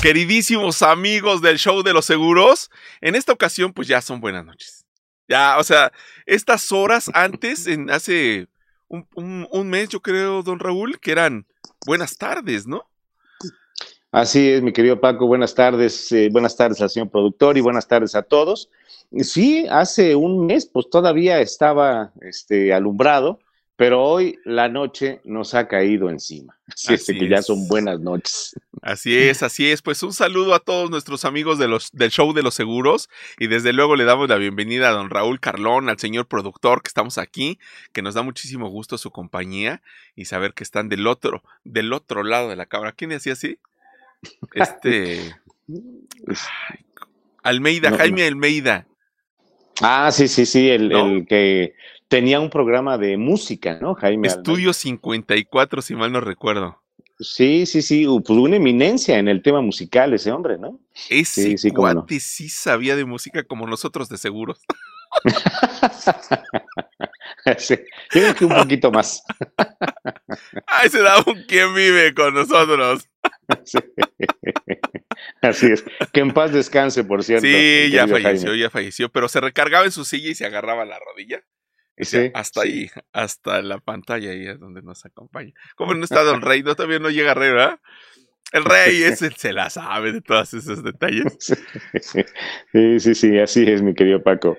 queridísimos amigos del show de los seguros. En esta ocasión, pues ya son buenas noches. Ya, o sea, estas horas antes, en hace un, mes, yo creo, don Raúl, que eran buenas tardes, ¿no? Así es, mi querido Paco, buenas tardes, eh, buenas tardes al señor productor y buenas tardes a todos. Sí, hace un mes, pues todavía estaba este, alumbrado, pero hoy la noche nos ha caído encima. Así, es que ya son buenas noches. Así es, así es. Pues un saludo a todos nuestros amigos de los, del show de los seguros y desde luego le damos la bienvenida a don Raúl Carlón, al señor productor que estamos aquí, que nos da muchísimo gusto su compañía y saber que están del otro, del otro lado de la cámara. ¿Quién decía así? Este... Almeida, Jaime Almeida. Ah, sí, sí, sí, el que tenía un programa de música, ¿no, Jaime? Estudio 54, si mal no recuerdo. Sí, sí, sí, pues una eminencia en el tema musical ese hombre, ¿no? Ese sí, sí, cuate sí sabía de música como nosotros de seguros. sí, yo creo que un poquito más. Ay, se da un quien vive con nosotros. Así es. Que en paz descanse, por cierto. Sí, ya falleció, ya falleció, pero se recargaba en su silla y se agarraba la rodilla hasta ahí, hasta la pantalla ahí es donde nos acompaña. ¿Cómo no está Don Rey? No, todavía no llega Rey, ¿verdad? El rey es el, se la sabe de todos esos detalles. Sí, sí, sí, así es, mi querido Paco.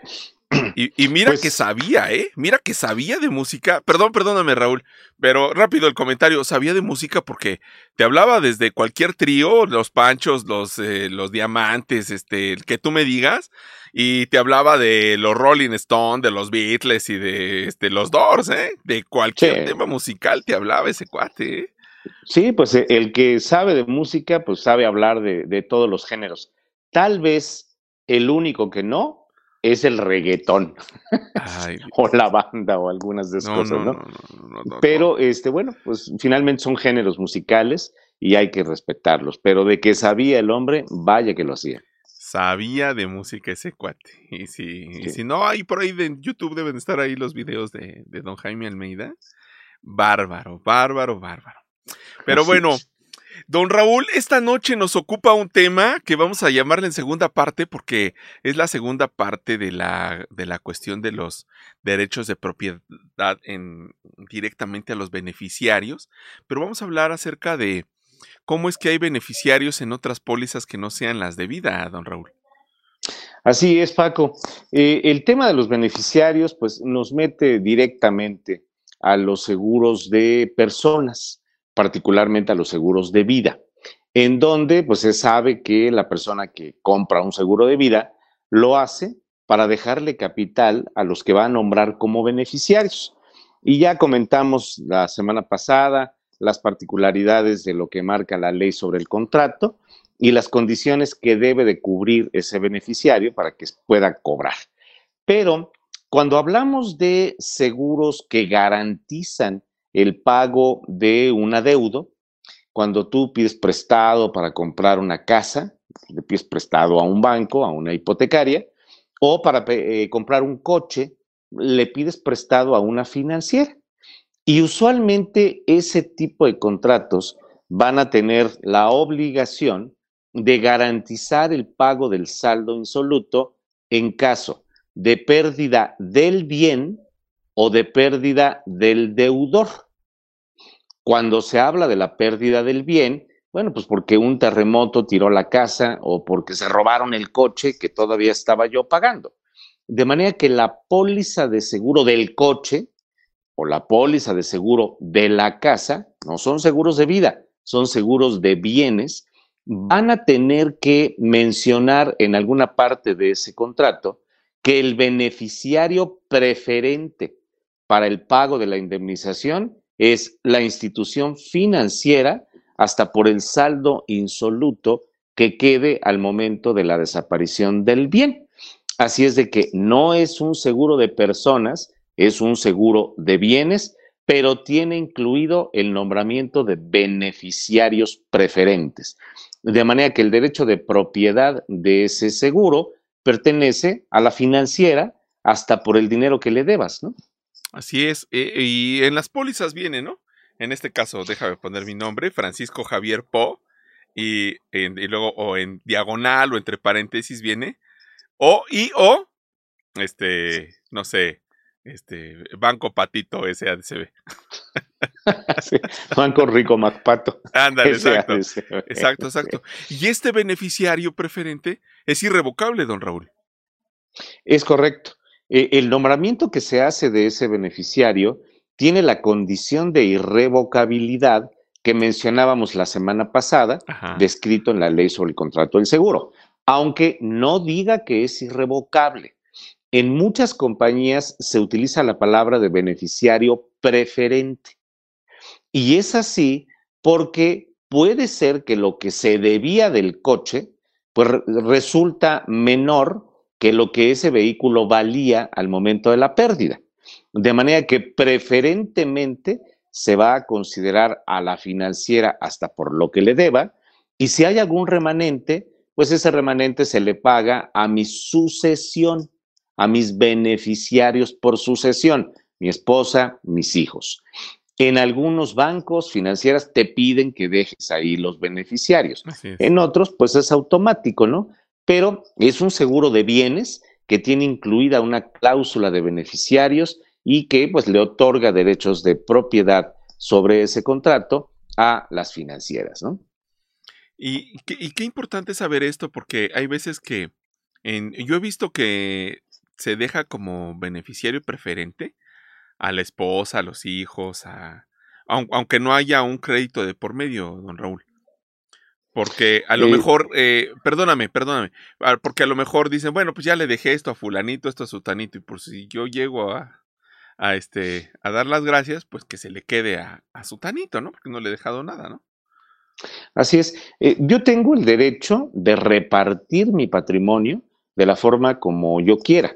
Y, mira que pues sabía, ¿eh? Mira que sabía de música. Perdón, perdóname, Raúl, pero rápido el comentario. Sabía de música porque te hablaba desde cualquier trío, los panchos, los, eh, los diamantes, este, el que tú me digas, y te hablaba de los Rolling Stones, de los Beatles y de este, los Doors, ¿eh? De cualquier tema musical te hablaba ese cuate, ¿eh? Sí, pues eh, el que sabe de música, pues sabe hablar de, de todos los géneros. Tal vez el único que no es el reggaetón o la banda o algunas de esas cosas, ¿no? pero, este, bueno, pues finalmente son géneros musicales y hay que respetarlos, pero de que sabía el hombre, vaya que lo hacía. Sabía de música ese cuate. Y si, si no, ahí por ahí de YouTube deben estar ahí los videos de, de don Jaime Almeida. Bárbaro, bárbaro, bárbaro. Pero bueno, Don Raúl, esta noche nos ocupa un tema que vamos a llamarle en segunda parte porque es la segunda parte de la, de la cuestión de los derechos de propiedad en, directamente a los beneficiarios, pero vamos a hablar acerca de cómo es que hay beneficiarios en otras pólizas que no sean las de vida, don Raúl. Así es, Paco. Eh, el tema de los beneficiarios, pues nos mete directamente a los seguros de personas particularmente a los seguros de vida, en donde pues se sabe que la persona que compra un seguro de vida lo hace para dejarle capital a los que va a nombrar como beneficiarios. Y ya comentamos la semana pasada las particularidades de lo que marca la ley sobre el contrato y las condiciones que debe de cubrir ese beneficiario para que pueda cobrar. Pero cuando hablamos de seguros que garantizan el pago de un adeudo. Cuando tú pides prestado para comprar una casa, le pides prestado a un banco, a una hipotecaria, o para eh, comprar un coche, le pides prestado a una financiera. Y usualmente ese tipo de contratos van a tener la obligación de garantizar el pago del saldo insoluto en caso de pérdida del bien o de pérdida del deudor. Cuando se habla de la pérdida del bien, bueno, pues porque un terremoto tiró la casa o porque se robaron el coche que todavía estaba yo pagando. De manera que la póliza de seguro del coche o la póliza de seguro de la casa no son seguros de vida, son seguros de bienes, van a tener que mencionar en alguna parte de ese contrato que el beneficiario preferente para el pago de la indemnización es la institución financiera hasta por el saldo insoluto que quede al momento de la desaparición del bien. Así es de que no es un seguro de personas, es un seguro de bienes, pero tiene incluido el nombramiento de beneficiarios preferentes. De manera que el derecho de propiedad de ese seguro pertenece a la financiera hasta por el dinero que le debas, ¿no? Así es, eh, y en las pólizas viene, ¿no? En este caso, déjame poner mi nombre, Francisco Javier Po, y, y, luego o en diagonal o entre paréntesis viene o y o este no sé este Banco Patito SADCB. Banco Rico Macpato. Ándale, exacto. Exacto, exacto. Y este beneficiario preferente es irrevocable, don Raúl. Es correcto. E, el nombramiento que se hace de ese beneficiario tiene la condición de irrevocabilidad que mencionábamos la semana pasada, descrito en la ley sobre el contrato del seguro, aunque no diga que es irrevocable. En muchas compañías se utiliza la palabra de beneficiario preferente. Y es así porque puede ser que lo que se debía del coche, pues resulta menor que lo que ese vehículo valía al momento de la pérdida. De manera que preferentemente se va a considerar a la financiera hasta por lo que le deba, y si hay algún remanente, pues ese remanente se le paga a mi sucesión, a mis beneficiarios por sucesión, mi esposa, mis hijos. En algunos bancos financieras te piden que dejes ahí los beneficiarios. En otros, pues es automático, ¿no? Pero es un seguro de bienes que tiene incluida una cláusula de beneficiarios y que pues le otorga derechos de propiedad sobre ese contrato a las financieras, ¿no? Y, qué importante saber esto porque hay veces que en, yo he visto que se deja como beneficiario preferente a la esposa, a los hijos, a, aunque no haya un crédito de por medio, don Raúl. Porque a lo mejor, eh, perdóname, perdóname, ah, porque a lo mejor dicen, bueno, pues ya le dejé esto a fulanito, esto a sutanito, y por si yo llego a, a este, a dar las gracias, pues que se le quede a, su tanito, ¿no? Porque no le he dejado nada, ¿no? Así es. Eh, yo tengo el derecho de repartir mi patrimonio de la forma como yo quiera.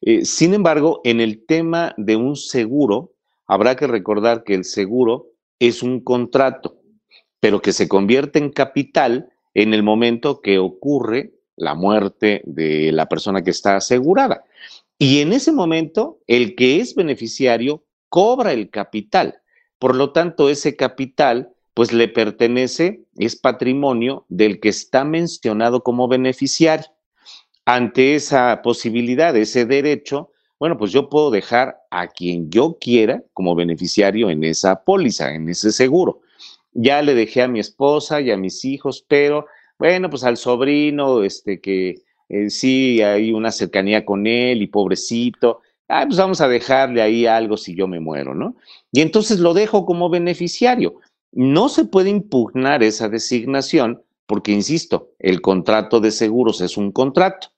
Eh, sin embargo, en el tema de un seguro, habrá que recordar que el seguro es un contrato, pero que se convierte en capital en el momento que ocurre la muerte de la persona que está asegurada. Y en ese momento, el que es beneficiario cobra el capital. Por lo tanto, ese capital pues le pertenece, es patrimonio del que está mencionado como beneficiario. Ante esa posibilidad, ese derecho, bueno, pues yo puedo dejar a quien yo quiera como beneficiario en esa póliza, en ese seguro. Ya le dejé a mi esposa y a mis hijos, pero bueno, pues al sobrino, este que eh, sí hay una cercanía con él y pobrecito, ah, pues vamos a dejarle ahí algo si yo me muero, ¿no? Y entonces lo dejo como beneficiario. No se puede impugnar esa designación porque, insisto, el contrato de seguros es un contrato,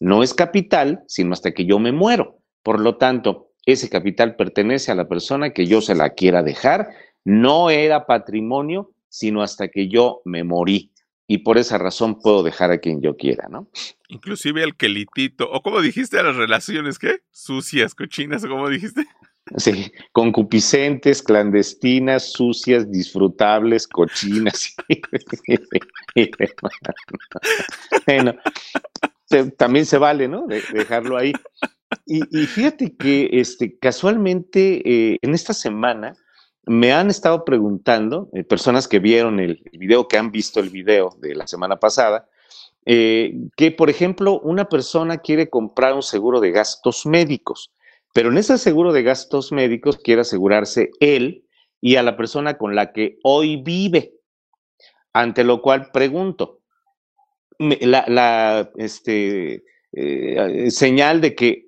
no es capital, sino hasta que yo me muero. Por lo tanto, ese capital pertenece a la persona que yo se la quiera dejar, no era patrimonio, sino hasta que yo me morí y por esa razón puedo dejar a quien yo quiera, ¿no? Inclusive al quelitito, o como dijiste a las relaciones, ¿qué? Sucias, cochinas, o como dijiste. Sí, concupiscentes, clandestinas, sucias, disfrutables, cochinas. bueno, también se vale, ¿no? dejarlo ahí. Y, fíjate que este, casualmente eh, en esta semana me han estado preguntando, eh, personas que vieron el, video, que han visto el video de la semana pasada, eh, que, por ejemplo, una persona quiere comprar un seguro de gastos médicos, pero en ese seguro de gastos médicos quiere asegurarse él y a la persona con la que hoy vive. Ante lo cual pregunto, la, este, eh, señal de que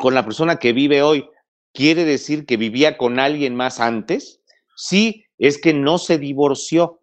con la persona que vive hoy, ¿Quiere decir que vivía con alguien más antes? Sí, es que no se divorció.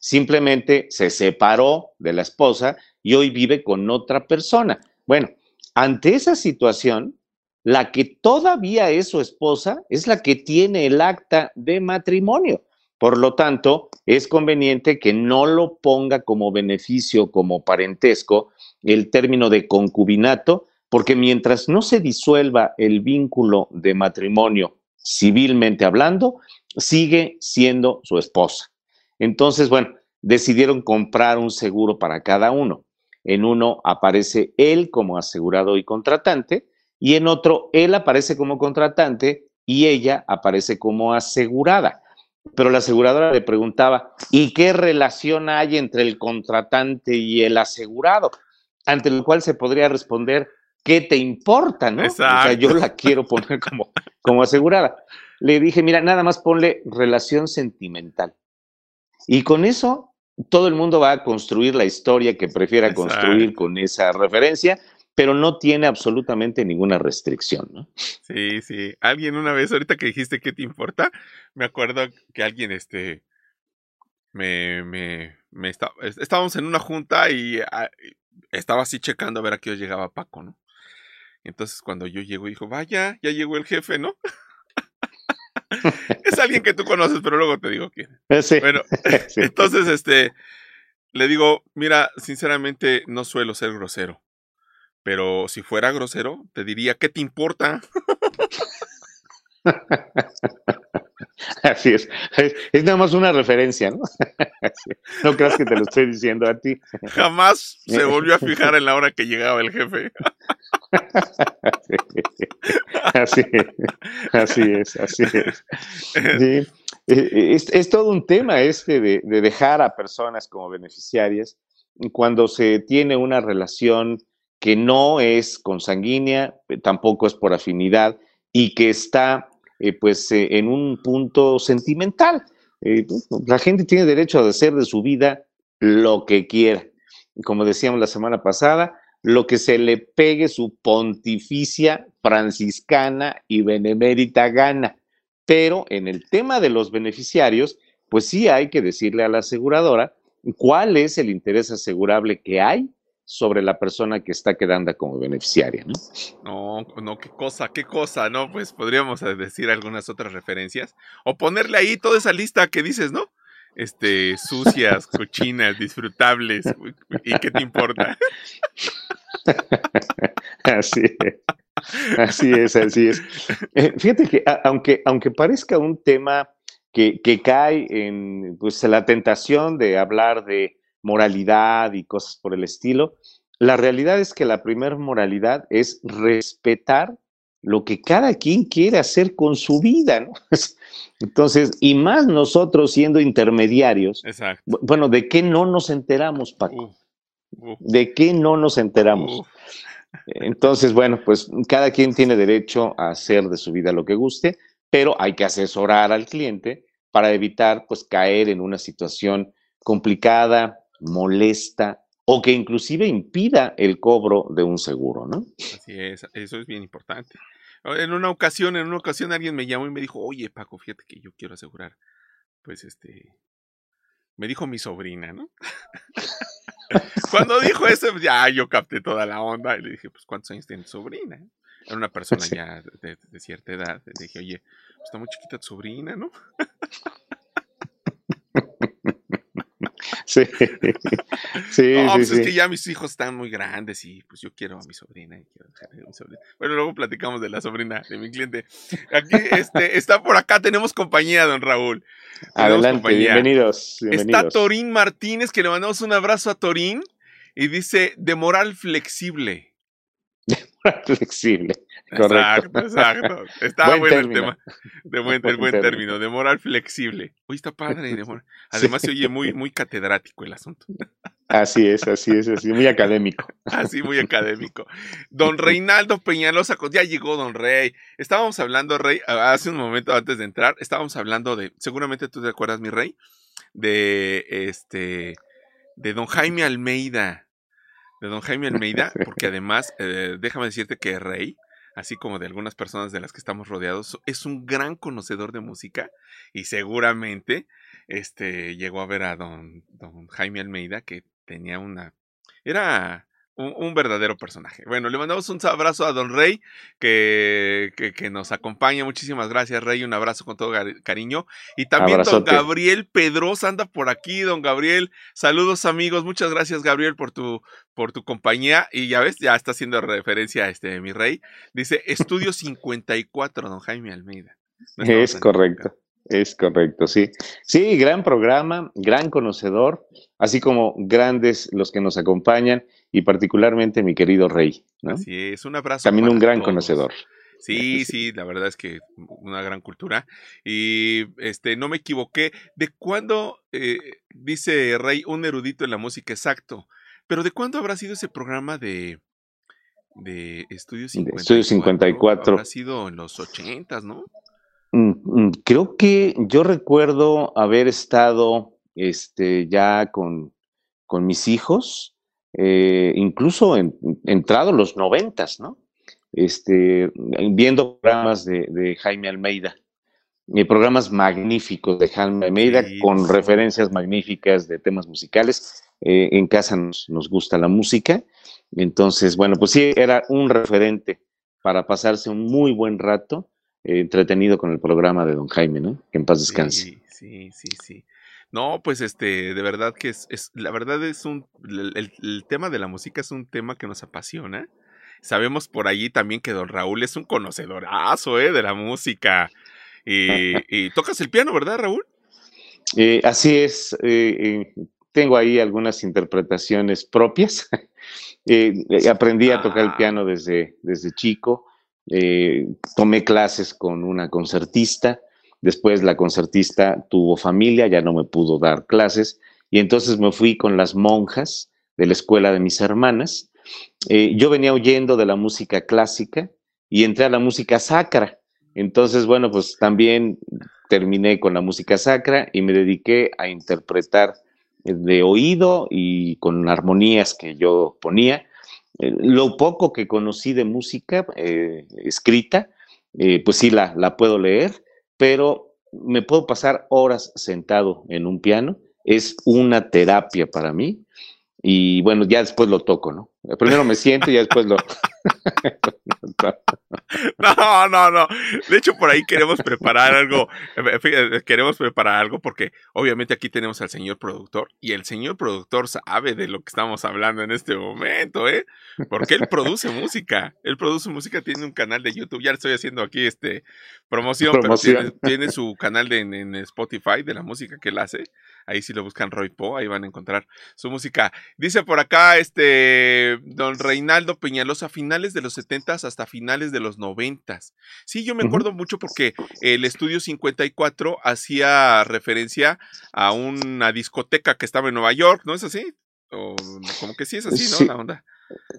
Simplemente se separó de la esposa y hoy vive con otra persona. Bueno, ante esa situación, la que todavía es su esposa es la que tiene el acta de matrimonio. Por lo tanto, es conveniente que no lo ponga como beneficio, como parentesco, el término de concubinato, porque mientras no se disuelva el vínculo de matrimonio civilmente hablando, sigue siendo su esposa. Entonces, bueno, decidieron comprar un seguro para cada uno. En uno aparece él como asegurado y contratante y en otro él aparece como contratante y ella aparece como asegurada. pero la aseguradora le preguntaba, ¿y qué relación hay entre el contratante y el asegurado? Ante lo cual se podría responder, ¿qué te importa? ¿no? O sea, yo la quiero poner como, como asegurada. Le dije, mira, nada más ponle relación sentimental. Y con eso todo el mundo va a construir la historia que prefiera construir con esa referencia, pero no tiene absolutamente ninguna restricción, ¿no? Sí, sí. Alguien una vez, ahorita que dijiste qué te importa, me acuerdo que alguien, este, me, me, me estábamos en una junta y ah, estaba así checando a ver a qué llegaba Paco, ¿no? Entonces cuando yo llego, dijo, vaya, ya llegó el jefe, ¿no? es alguien que tú conoces, pero luego te digo quién. Eh, bueno, entonces, este, le digo, mira, sinceramente no suelo ser grosero, pero si fuera grosero, te diría, ¿qué te importa? Así es. es. nada más una referencia, ¿no? No creas que te lo estoy diciendo a ti. Jamás se volvió a fijar en la hora que llegaba el jefe. Así es, así es, así es. E, es, todo un tema este de, de dejar a personas como beneficiarias cuando se tiene una relación que no es consanguínea, tampoco es por afinidad y que está eh, pues eh, en un punto sentimental. Eh, la gente tiene derecho a hacer de su vida lo que quiera. Como decíamos la semana pasada, lo que se le pegue su pontificia franciscana y benemérita gana. Pero en el tema de los beneficiarios, pues sí hay que decirle a la aseguradora cuál es el interés asegurable que hay sobre la persona que está quedando como beneficiaria, ¿no? No, no, qué cosa, qué cosa, ¿no? Pues podríamos eh, decir algunas otras referencias o ponerle ahí toda esa lista que dices, ¿no? Este, sucias, cochinas, disfrutables, ¿y qué te importa? así es, así es, así es. Eh, fíjate que aunque, aunque parezca un tema que, que cae en pues, la tentación de hablar de moralidad y cosas por el estilo. La realidad es que la primera moralidad es respetar lo que cada quien quiere hacer con su vida, ¿no? Entonces, y más nosotros siendo intermediarios, bueno, ¿de qué no nos enteramos, Paco? ¿De qué no nos enteramos? Entonces, bueno, pues cada quien tiene derecho a hacer de su vida lo que guste, pero hay que asesorar al cliente para evitar, pues, caer en una situación complicada, molesta o que inclusive impida el cobro de un seguro, ¿no? Así es, eso es bien importante. En una ocasión, en una ocasión alguien me llamó y me dijo, oye Paco, fíjate que yo quiero asegurar, pues este, me dijo mi sobrina, ¿no? Cuando dijo eso, ya yo capté toda la onda y le dije, pues ¿cuántos años tiene tu sobrina? Era una persona ya de, de, cierta edad. Le dije, oye, pues, está muy chiquita tu sobrina, ¿no? Sí, sí, no, pues es que ya mis hijos están muy grandes y pues yo quiero a mi sobrina. Y quiero a mi sobrina. Bueno, luego platicamos de la sobrina de mi cliente. Aquí este, está por acá, tenemos compañía, don Raúl. Adelante, bienvenidos, Está Torín Martínez, que le mandamos un abrazo a Torín y dice, de moral flexible. flexible. Correcto. Exacto, Está bueno el tema. De buen, buen, término. de moral flexible. Uy, está padre. Además, se oye muy, muy catedrático el asunto. Así es, así es, así, muy académico. Así, muy académico. Don Reinaldo Peñalosa, ya llegó Don Rey. Estábamos hablando, Rey, hace un momento antes de entrar, estábamos hablando de, seguramente tú te acuerdas, mi Rey, de este, de Don Jaime Almeida de don Jaime Almeida, porque además, eh, déjame decirte que Rey, así como de algunas personas de las que estamos rodeados, es un gran conocedor de música y seguramente este, llegó a ver a don, don Jaime Almeida que tenía una... Era un, verdadero personaje. Bueno, le mandamos un abrazo a Don Rey, que, que, nos acompaña. Muchísimas gracias, Rey. Un abrazo con todo cariño. Y también Don Gabriel Pedrosa anda por aquí, Don Gabriel. Saludos, amigos. Muchas gracias, Gabriel, por tu, por tu compañía. Y ya ves, ya está haciendo referencia a este, mi Rey. Dice Estudio 54, Don Jaime Almeida. es correcto. Es correcto, sí. Sí, gran programa, gran conocedor, así como grandes los que nos acompañan y particularmente mi querido Rey. Así es, un abrazo. También un gran conocedor. Sí, sí, la verdad es que una gran cultura. Y este, no me equivoqué. ¿De cuándo, eh, dice Rey, un erudito en la música exacto? Pero ¿de cuándo habrá sido ese programa de, de Estudio 54? Estudio 54. Habrá sido en los ochentas, ¿no? Mm, mm, creo que yo recuerdo haber estado este, ya con, con mis hijos, eh, incluso en, entrado los noventas, ¿no? Este, viendo programas de, Jaime Almeida, eh, programas magníficos de Jaime Almeida con referencias magníficas de temas musicales. Eh, en casa nos, nos, gusta la música, entonces, bueno, pues sí, era un referente para pasarse un muy buen rato entretenido con el programa de don Jaime, ¿no? Que en paz descanse. Sí, sí, sí, sí. No, pues este, de verdad que es, la verdad es un, el, tema de la música es un tema que nos apasiona. Sabemos por allí también que don Raúl es un conocedorazo, ¿eh? De la música. Y, tocas el piano, ¿verdad, Raúl? Eh, así es. Eh, eh, tengo ahí algunas interpretaciones propias. aprendí a tocar el ah. piano desde, desde chico. Tomé clases con una concertista. Después la concertista tuvo familia, ya no me pudo dar clases, y entonces me fui con las monjas de la escuela de mis hermanas. Eh, yo venía huyendo de la música clásica y entré a la música sacra. Entonces, bueno, pues también terminé con la música sacra y me dediqué a interpretar de oído y con armonías que yo ponía. Eh, lo poco que conocí de música eh, escrita, pues sí la, la puedo leer pero me puedo pasar horas sentado en un piano. Es una terapia para mí. Y bueno, ya después lo toco, ¿no? Primero me siento y después lo... no, no, no. De hecho, por ahí queremos preparar algo. Eh, queremos preparar algo porque obviamente aquí tenemos al señor productor y el señor productor sabe de lo que estamos hablando en este momento, ¿eh? Porque él produce música. Él produce música, tiene un canal de YouTube. Ya estoy haciendo aquí este promoción, pero tiene, su canal de, en, Spotify de la música que él hace. Ahí si lo buscan Roy Po, ahí van a encontrar su música. Dice por acá este don Reinaldo Peñalosa, finales de los 70 hasta finales de los 90. Sí, yo me acuerdo mucho porque el estudio 54 hacía referencia a una discoteca que estaba en Nueva York, ¿no es así? O como que sí es así, ¿no? La onda.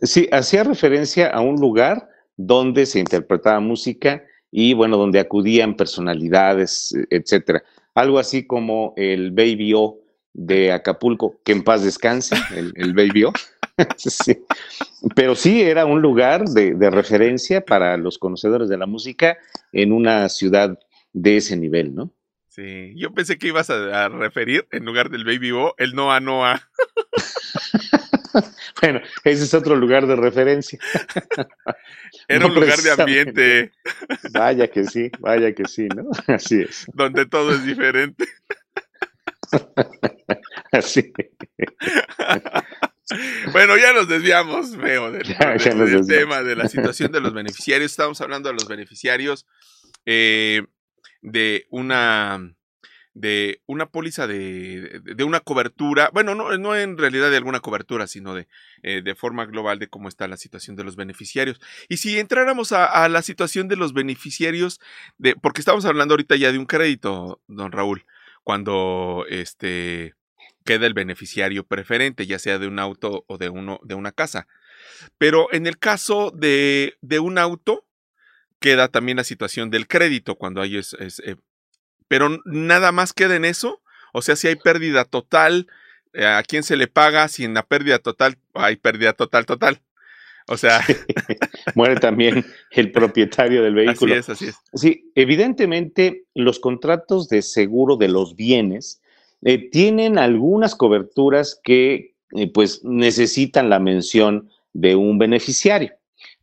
Sí, hacía referencia a un lugar donde se interpretaba música y bueno, donde acudían personalidades, etcétera. Algo así como el Baby O de Acapulco, que en paz descanse, el, el Baby O. sí. Pero sí era un lugar de, referencia para los conocedores de la música en una ciudad de ese nivel, ¿no? Sí, yo pensé que ibas a, referir en lugar del Baby Bo el Noa Noa. bueno, ese es otro lugar de referencia. Era un lugar de ambiente. Vaya que sí, vaya que sí, ¿no? Así es. Donde todo es diferente. Así. Bueno, ya nos desviamos, veo, del, tema de la situación de los beneficiarios. Estamos hablando de los beneficiarios eh, de una de una póliza de, de, una cobertura, bueno, no, no en realidad de alguna cobertura, sino de, eh, de forma global de cómo está la situación de los beneficiarios. Y si entráramos a, a, la situación de los beneficiarios, de, porque estamos hablando ahorita ya de un crédito, don Raúl, cuando este queda el beneficiario preferente, ya sea de un auto o de, uno, de una casa. Pero en el caso de, de un auto, queda también la situación del crédito cuando hay es, eh, pero nada más queda en eso. O sea, si hay pérdida total, eh, ¿a quién se le paga? Si en la pérdida total hay pérdida total, total. O sea. Muere también el propietario del vehículo. Así es, así es. Sí, evidentemente los contratos de seguro de los bienes eh, tienen algunas coberturas que eh, pues necesitan la mención de un beneficiario.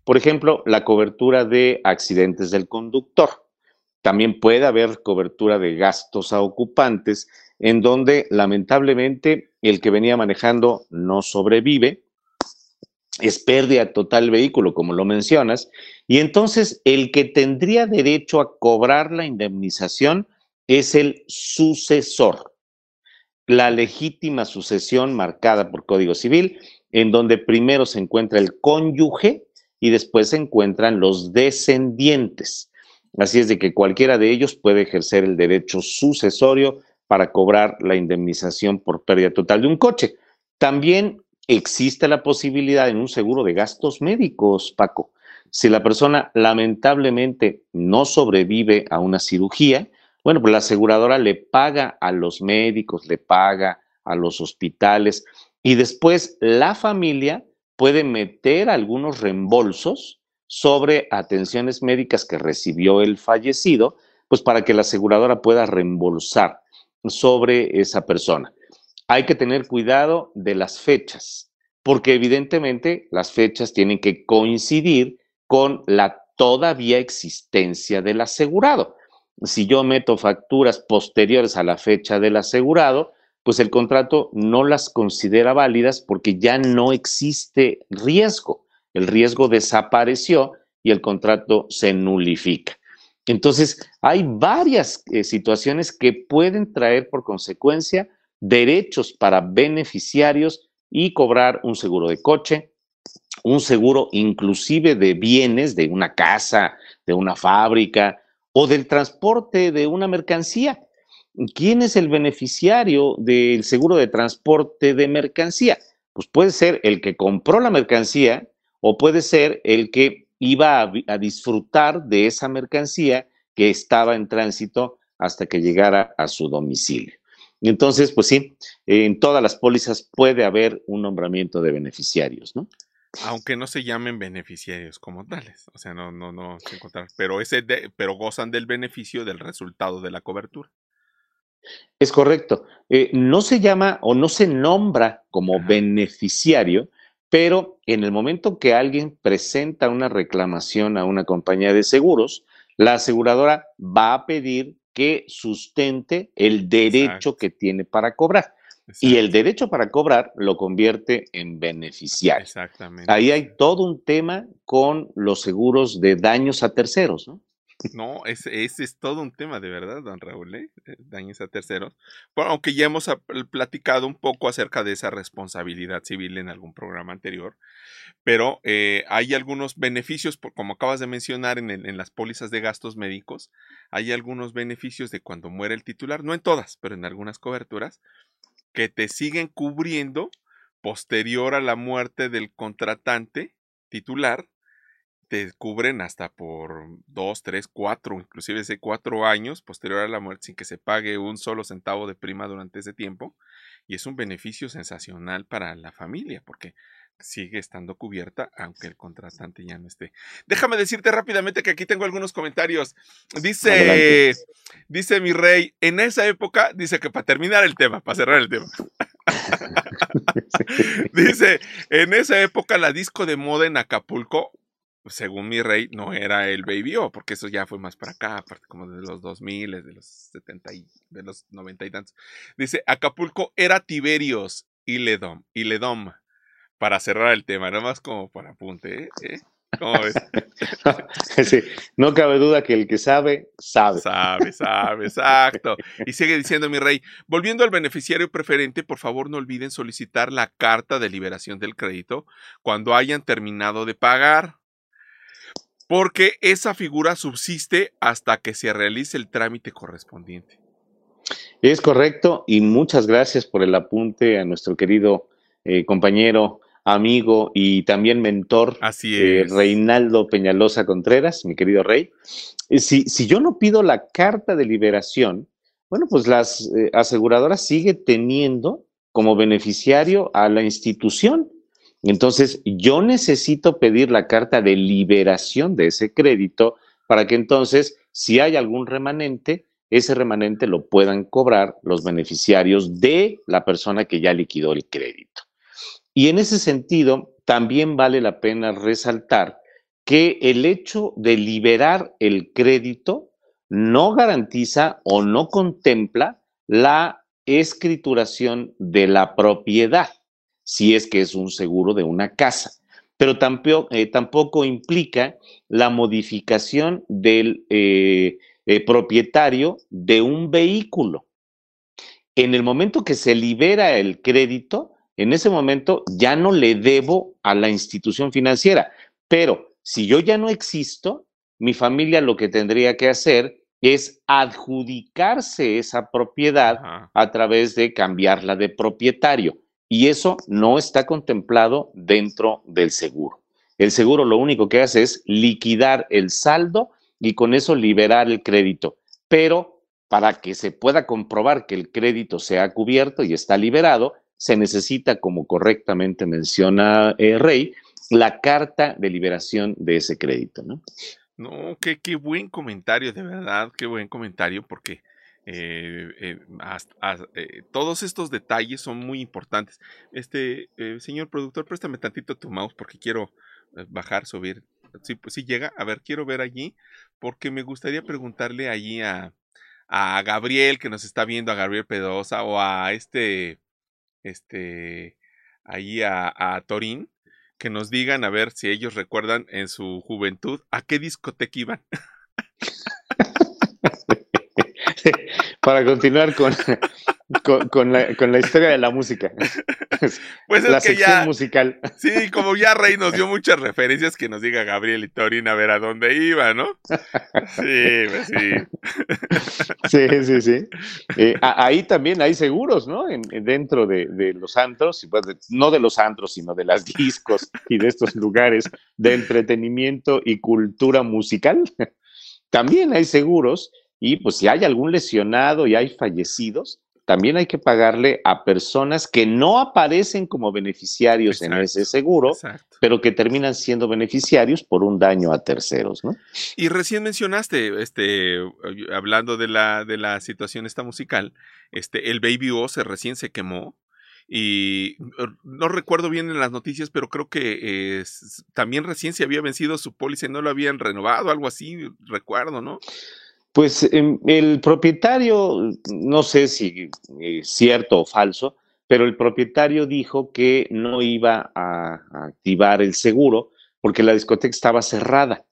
Por ejemplo, la cobertura de accidentes del conductor. También puede haber cobertura de gastos a ocupantes, en donde lamentablemente el que venía manejando no sobrevive, es pérdida total vehículo, como lo mencionas, y entonces el que tendría derecho a cobrar la indemnización es el sucesor la legítima sucesión marcada por Código Civil, en donde primero se encuentra el cónyuge y después se encuentran los descendientes. Así es de que cualquiera de ellos puede ejercer el derecho sucesorio para cobrar la indemnización por pérdida total de un coche. También existe la posibilidad en un seguro de gastos médicos, Paco. Si la persona lamentablemente no sobrevive a una cirugía, bueno, pues la aseguradora le paga a los médicos, le paga a los hospitales y después la familia puede meter algunos reembolsos sobre atenciones médicas que recibió el fallecido, pues para que la aseguradora pueda reembolsar sobre esa persona. Hay que tener cuidado de las fechas, porque evidentemente las fechas tienen que coincidir con la todavía existencia del asegurado. Si yo meto facturas posteriores a la fecha del asegurado, pues el contrato no las considera válidas porque ya no existe riesgo. El riesgo desapareció y el contrato se nulifica. Entonces, hay varias eh, situaciones que pueden traer por consecuencia derechos para beneficiarios y cobrar un seguro de coche, un seguro inclusive de bienes, de una casa, de una fábrica o del transporte de una mercancía. ¿Quién es el beneficiario del seguro de transporte de mercancía? Pues puede ser el que compró la mercancía o puede ser el que iba a, disfrutar de esa mercancía que estaba en tránsito hasta que llegara a su domicilio. Entonces, pues sí, en todas las pólizas puede haber un nombramiento de beneficiarios, ¿no? Aunque no se llamen beneficiarios como tales, o sea, no, no, no se encontrar, pero ese, pero gozan del beneficio del resultado de la cobertura. Es correcto. Eh, no se llama o no se nombra como beneficiario, pero en el momento que alguien presenta una reclamación a una compañía de seguros, la aseguradora va a pedir que sustente el derecho que tiene para cobrar. Y el derecho para cobrar lo convierte en beneficiario. Exactamente. Ahí hay todo un tema con los seguros de daños a terceros, ¿no? No, ese, es todo un tema de verdad, don Raúl, ¿eh? eh daños a terceros. aunque ya hemos platicado un poco acerca de esa responsabilidad civil en algún programa anterior, pero eh, hay algunos beneficios, como acabas de mencionar en, en, las pólizas de gastos médicos, hay algunos beneficios de cuando muere el titular, no en todas, pero en algunas coberturas, que te siguen cubriendo posterior a la muerte del contratante titular te cubren hasta por dos, tres, cuatro, inclusive ese cuatro años posterior a la muerte sin que se pague un solo centavo de prima durante ese tiempo. Y es un beneficio sensacional para la familia porque sigue estando cubierta aunque el contratante ya no esté. Déjame decirte rápidamente que aquí tengo algunos comentarios. Dice, dice mi rey, en esa época, dice que para terminar el tema, para cerrar el tema. dice, en esa época la disco de moda en Acapulco según mi rey, no era el Baby O, porque eso ya fue más para acá, aparte como de los 2000, de los 70 y de los 90 y tantos. Dice, Acapulco era Tiberios y Ledom, y Ledom, para cerrar el tema, nada más como para apunte, ¿eh? ¿Eh? ¿Cómo ves? no cabe duda que el que sabe, sabe. Sabe, sabe, exacto. Y sigue diciendo mi rey, volviendo al beneficiario preferente, por favor no olviden solicitar la carta de liberación del crédito cuando hayan terminado de pagar porque esa figura subsiste hasta que se realice el trámite correspondiente. Es correcto y muchas gracias por el apunte a nuestro querido eh, compañero, amigo y también mentor, Así eh, Reinaldo Peñalosa Contreras, mi querido Rey. Eh, si, si, yo no pido la carta de liberación, bueno, pues las aseguradoras sigue teniendo como beneficiario a la institución entonces, yo necesito pedir la carta de liberación de ese crédito para que entonces, si hay algún remanente, ese remanente lo puedan cobrar los beneficiarios de la persona que ya liquidó el crédito. Y en ese sentido, también vale la pena resaltar que el hecho de liberar el crédito no garantiza o no contempla la escrituración de la propiedad si es que es un seguro de una casa, pero tampoco, eh, tampoco implica la modificación del eh, eh, propietario de un vehículo. En el momento que se libera el crédito, en ese momento ya no le debo a la institución financiera, pero si yo ya no existo, mi familia lo que tendría que hacer es adjudicarse esa propiedad a través de cambiarla de propietario. Y eso no está contemplado dentro del seguro. El seguro lo único que hace es liquidar el saldo y con eso liberar el crédito. Pero para que se pueda comprobar que el crédito se ha cubierto y está liberado, se necesita, como correctamente menciona eh, Rey, la carta de liberación de ese crédito. ¿no? No, qué, qué buen comentario, de verdad, qué buen comentario, porque eh, eh, eh, todos estos detalles son muy importantes. Este, señor productor, préstame tantito tu mouse porque quiero bajar, subir. Si, si llega, a ver, quiero ver allí, porque me gustaría preguntarle allí a, a Gabriel que nos está viendo, a Gabriel Pedosa, o a este, este, allí a, a Torín, que nos digan a ver si ellos recuerdan en su juventud a qué discoteca iban. Para continuar con, con, la, historia de la música. Pues la sección musical. Sí, como ya Rey nos dio muchas referencias, que nos diga Gabriel y Torín a ver a dónde iba, ¿no? Sí, pues sí. Sí, sí, sí. Eh, ahí también hay seguros, ¿no? dentro de, los antros, pues, no de los antros, sino de las discos y de estos lugares de entretenimiento y cultura musical. También hay seguros y pues si hay algún lesionado y hay fallecidos, también hay que pagarle a personas que no aparecen como beneficiarios en ese seguro, pero que terminan siendo beneficiarios por un daño a terceros, ¿no? Y recién mencionaste, este, hablando de la, de la situación esta musical, este, el Baby O se recién se quemó. Y no recuerdo bien en las noticias, pero creo que también recién se había vencido su póliza y no lo habían renovado, algo así, recuerdo, ¿no? Pues em, el propietario, no sé si es cierto o falso, pero el propietario dijo que no iba a, activar el seguro porque la discoteca estaba cerrada,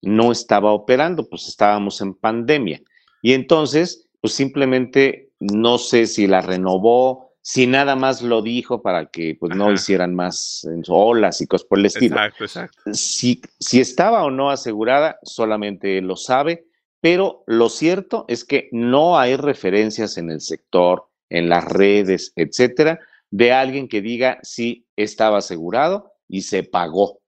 no estaba operando, pues estábamos en pandemia. Y entonces, pues simplemente no sé si la renovó, si nada más lo dijo para que pues no hicieran más olas y cosas por el estilo. Exacto, exacto. Si, si estaba o no asegurada, solamente lo sabe pero lo cierto es que no hay referencias en el sector, en las redes, etcétera, de alguien que diga si estaba asegurado y se pagó.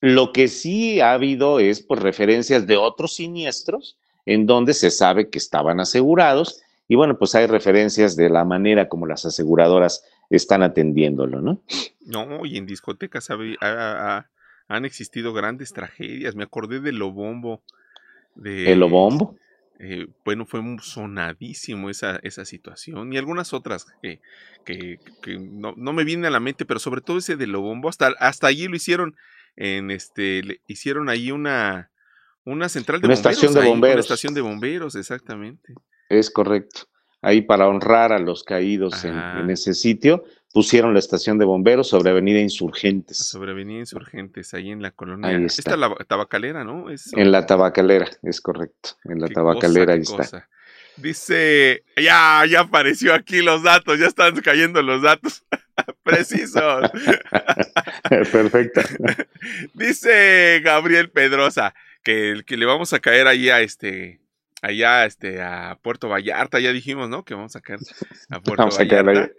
Lo que sí ha habido es pues, referencias de otros siniestros en donde se sabe que estaban asegurados y bueno, pues hay referencias de la manera como las aseguradoras están atendiéndolo, ¿no? No, y en discotecas han existido grandes tragedias. Me acordé de Lobombo de, ¿El Obombo? Eh, bueno, fue sonadísimo esa, esa situación y algunas otras que, que, no, no, me vienen a la mente, pero sobre todo ese de Lobombo, hasta, hasta allí lo hicieron, en este, hicieron ahí una, una central de una Estación de bomberos. Una estación de bomberos, exactamente. Es correcto. Ahí para honrar a los caídos en, ese sitio, pusieron la estación de bomberos sobre Avenida Insurgentes. Sobre Avenida Insurgentes, ahí en la colonia. Ahí está. la tabacalera, ¿no? en la tabacalera, es correcto. En la tabacalera ahí está. Dice, ya, ya apareció aquí los datos, ya están cayendo los datos precisos. Perfecto. Dice Gabriel Pedrosa que, que le vamos a caer ahí a este, allá este, a Puerto Vallarta, ya dijimos, ¿no? Que vamos a caer a Puerto vamos Vallarta. A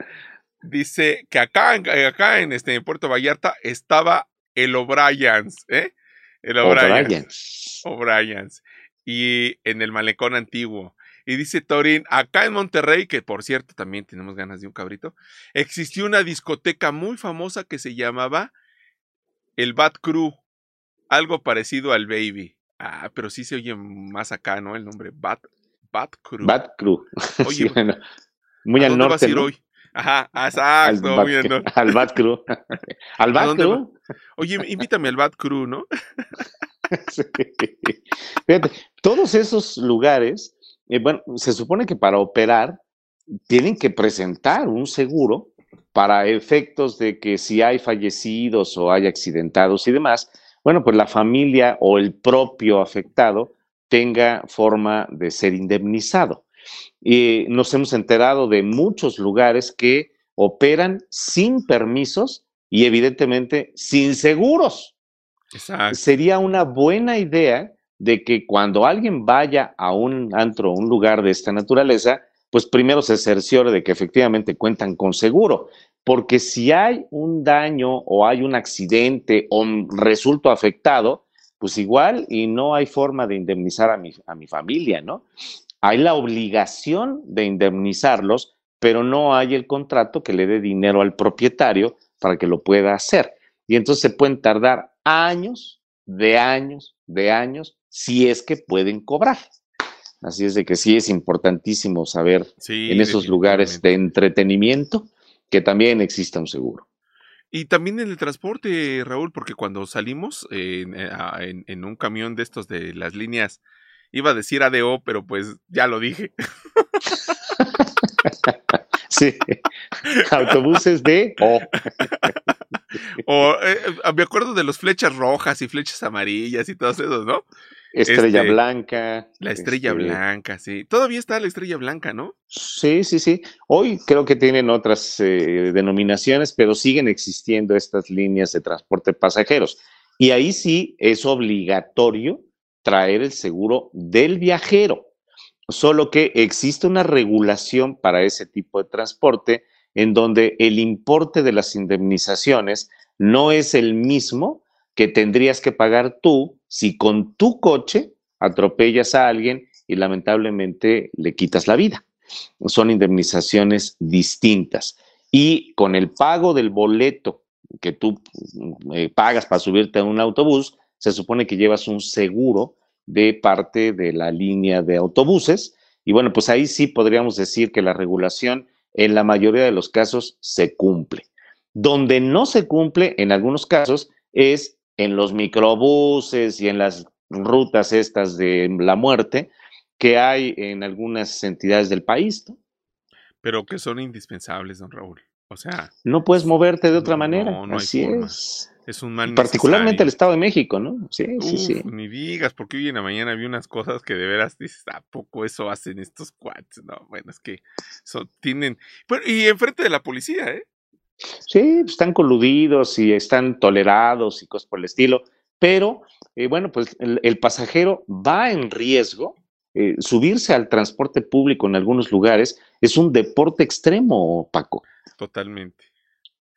dice que acá, acá en, este, en Puerto Vallarta estaba el O'Brien's, ¿eh? El O'Brien's. O'Brien's. Y en el malecón antiguo. Y dice Torin, acá en Monterrey, que por cierto también tenemos ganas de un cabrito, existió una discoteca muy famosa que se llamaba el Bat Crew, algo parecido al Baby. Ah, pero sí se oye más acá, ¿no? El nombre Bat, Bat Crew. Bat Crew. Oye, bueno, muy al norte. Vas a ir hoy? Ajá, exacto. Al, al Bat Crew. ¿Al Bat Crew? Oye, invítame al Bat Crew, ¿no? Fíjate, todos esos lugares, eh, bueno, se supone que para operar tienen que presentar un seguro para efectos de que si hay fallecidos o hay accidentados y demás, bueno, pues la familia o el propio afectado tenga forma de ser indemnizado. Y nos hemos enterado de muchos lugares que operan sin permisos y evidentemente sin seguros. sería una buena idea de que cuando alguien vaya a un antro, un lugar de esta naturaleza, pues primero se cerciore de que efectivamente cuentan con seguro, porque si hay un daño o hay un accidente o resulto afectado, pues igual y no hay forma de indemnizar a mi, a mi familia, ¿no? Hay la obligación de indemnizarlos, pero no hay el contrato que le dé dinero al propietario para que lo pueda hacer. Y entonces se pueden tardar años, de años, de años, si es que pueden cobrar. Así es de que sí es importantísimo saber en esos lugares de entretenimiento que también exista un seguro. Y también en el transporte, Raúl, porque cuando salimos eh, en, un camión de estos de las líneas, iba a decir ADO, pero pues ya lo dije. sí, autobuses de O. o eh, me acuerdo de los flechas rojas y flechas amarillas y todos esos, ¿no? Estrella este, Blanca. La Estrella este Blanca, sí. Todavía está la Estrella Blanca, ¿no? Sí, sí, sí. Hoy creo que tienen otras eh, denominaciones, pero siguen existiendo estas líneas de transporte de pasajeros. Y ahí sí es obligatorio traer el seguro del viajero. Solo que existe una regulación para ese tipo de transporte en donde el importe de las indemnizaciones no es el mismo que tendrías que pagar tú si con tu coche atropellas a alguien y lamentablemente le quitas la vida. Son indemnizaciones distintas. Y con el pago del boleto que tú eh, pagas para subirte a un autobús, se supone que llevas un seguro de parte de la línea de autobuses. Y bueno, pues ahí sí podríamos decir que la regulación en la mayoría de los casos se cumple. Donde no se cumple en algunos casos es en los microbuses y en las rutas estas de la muerte que hay en algunas entidades del país. Pero que son indispensables, don Raúl. O sea. No puedes moverte de otra manera. No, no Así es. Es un mal Particularmente el Estado de México, ¿no? Sí, sí, sí. Ni digas, porque hoy en la mañana vi unas cosas que de veras dices, ¿a poco eso hacen estos cuates? No, bueno, es que tienen. y enfrente de la policía, ¿eh? Sí, pues, están coludidos y están tolerados y cosas por el estilo, pero eh, bueno, pues el, pasajero va en riesgo. Eh, subirse al transporte público en algunos lugares es un deporte extremo, Paco. Totalmente.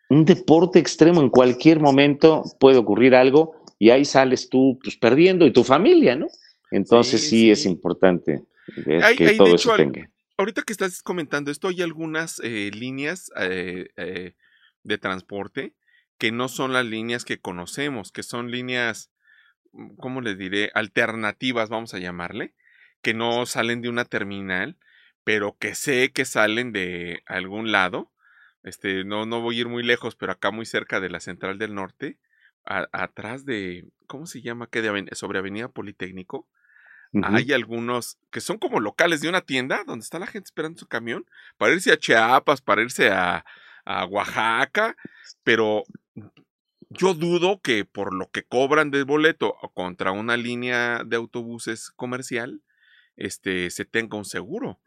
Un deporte extremo, en cualquier momento puede ocurrir algo y ahí sales tú pues, perdiendo y tu familia, ¿no? Entonces sí, es importante que todo eso tenga. Ahorita que estás comentando esto, hay algunas eh, líneas de transporte que no son las líneas que conocemos, que son líneas, mm, ¿cómo les diré? Alternativas, vamos a llamarle, que no salen de una terminal, pero que sé que salen de algún lado. Este, no, no voy a ir muy lejos, pero acá muy cerca de la Central del Norte, atrás de, ¿cómo se llama? ¿Qué de sobre Avenida Politécnico. Hay algunos que son como locales de una tienda donde está la gente esperando su camión para irse a Chiapas, para irse a, a Oaxaca, pero yo dudo que por lo que cobran del boleto contra una línea de autobuses comercial, este, se tenga un seguro.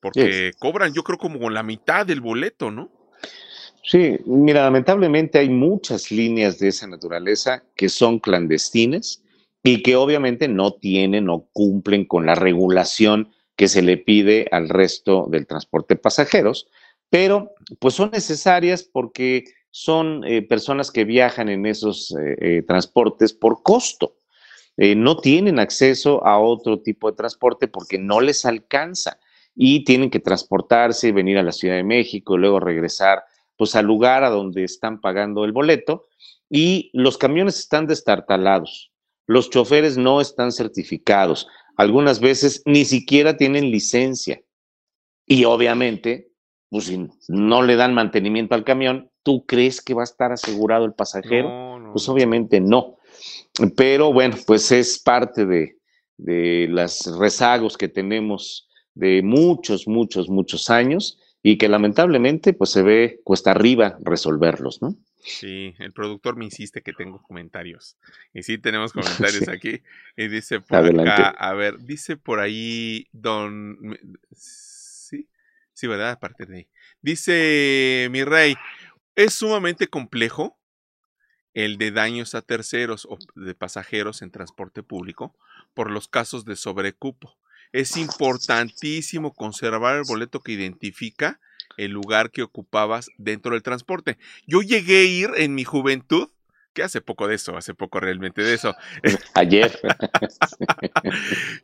Porque cobran, yo creo, como la mitad del boleto, ¿no? Sí, mira, lamentablemente hay muchas líneas de esa naturaleza que son clandestinas y que obviamente no tienen o cumplen con la regulación que se le pide al resto del transporte de pasajeros pero pues son necesarias porque son eh, personas que viajan en esos eh, eh, transportes por costo. no tienen acceso a otro tipo de transporte porque no les alcanza y tienen que transportarse venir a la Ciudad de México y luego regresar pues al lugar a donde están pagando el boleto y los camiones están destartalados. Los choferes no están certificados. Algunas veces ni siquiera tienen licencia. Y obviamente pues si no le dan mantenimiento al camión, ¿tú crees que va a estar asegurado el pasajero? pues obviamente no. Pero bueno, pues es parte de, de los rezagos que tenemos de muchos, muchos, muchos años y que lamentablemente pues se ve cuesta arriba resolverlos, ¿no? Sí, el productor me insiste que tengo comentarios. Y sí, tenemos comentarios aquí. Y dice por acá, a ver, dice por ahí don Sí, ¿verdad? A partir de ahí. Dice mi rey, es sumamente complejo el de daños a terceros o de pasajeros en transporte público por los casos de sobrecupo. Es importantísimo conservar el boleto que identifica el lugar que ocupabas dentro del transporte. Yo llegué a ir en mi juventud, que hace poco de eso, hace poco realmente de eso. Ayer.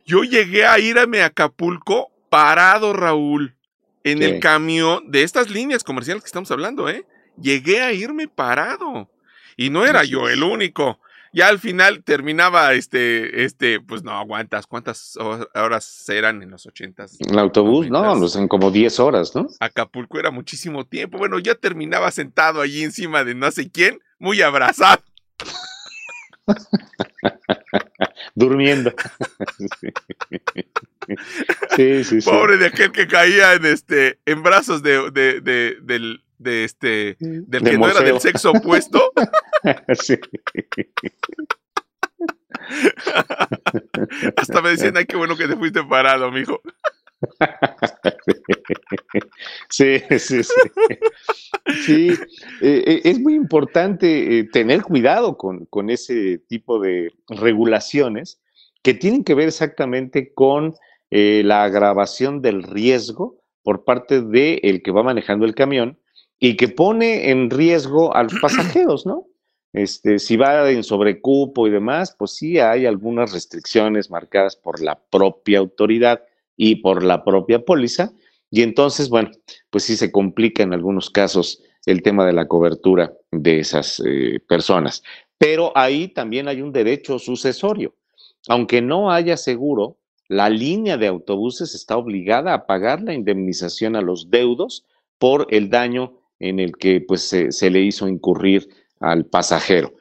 Yo llegué a irme a Acapulco parado, Raúl, en el camión de estas líneas comerciales que estamos hablando, ¿eh? Llegué a irme parado. Y no era yo el único. Ya al final terminaba este, este, pues no aguantas, ¿cuántas horas eran en los ochentas? El autobús, no, no son como 10 horas, ¿no? Acapulco era muchísimo tiempo. Bueno, ya terminaba sentado allí encima de no sé quién, muy abrazado. Durmiendo. sí, sí, sí. Pobre de aquel que caía en este, en brazos de, de, de del, de este, del que no era del sexo opuesto. Hasta me decían, ay, qué bueno que te fuiste parado, mijo. Sí, sí, sí. Sí, eh, eh, es muy importante eh, tener cuidado con, con, ese tipo de regulaciones que tienen que ver exactamente con la agravación del riesgo por parte del el que va manejando el camión y que pone en riesgo a los pasajeros, ¿no? Este, si va en sobrecupo y demás, pues sí hay algunas restricciones marcadas por la propia autoridad y por la propia póliza, y entonces, bueno, pues sí se complica en algunos casos el tema de la cobertura de esas eh, personas. Pero ahí también hay un derecho sucesorio. Aunque no haya seguro, la línea de autobuses está obligada a pagar la indemnización a los deudos por el daño en el que pues se, le hizo incurrir al pasajero.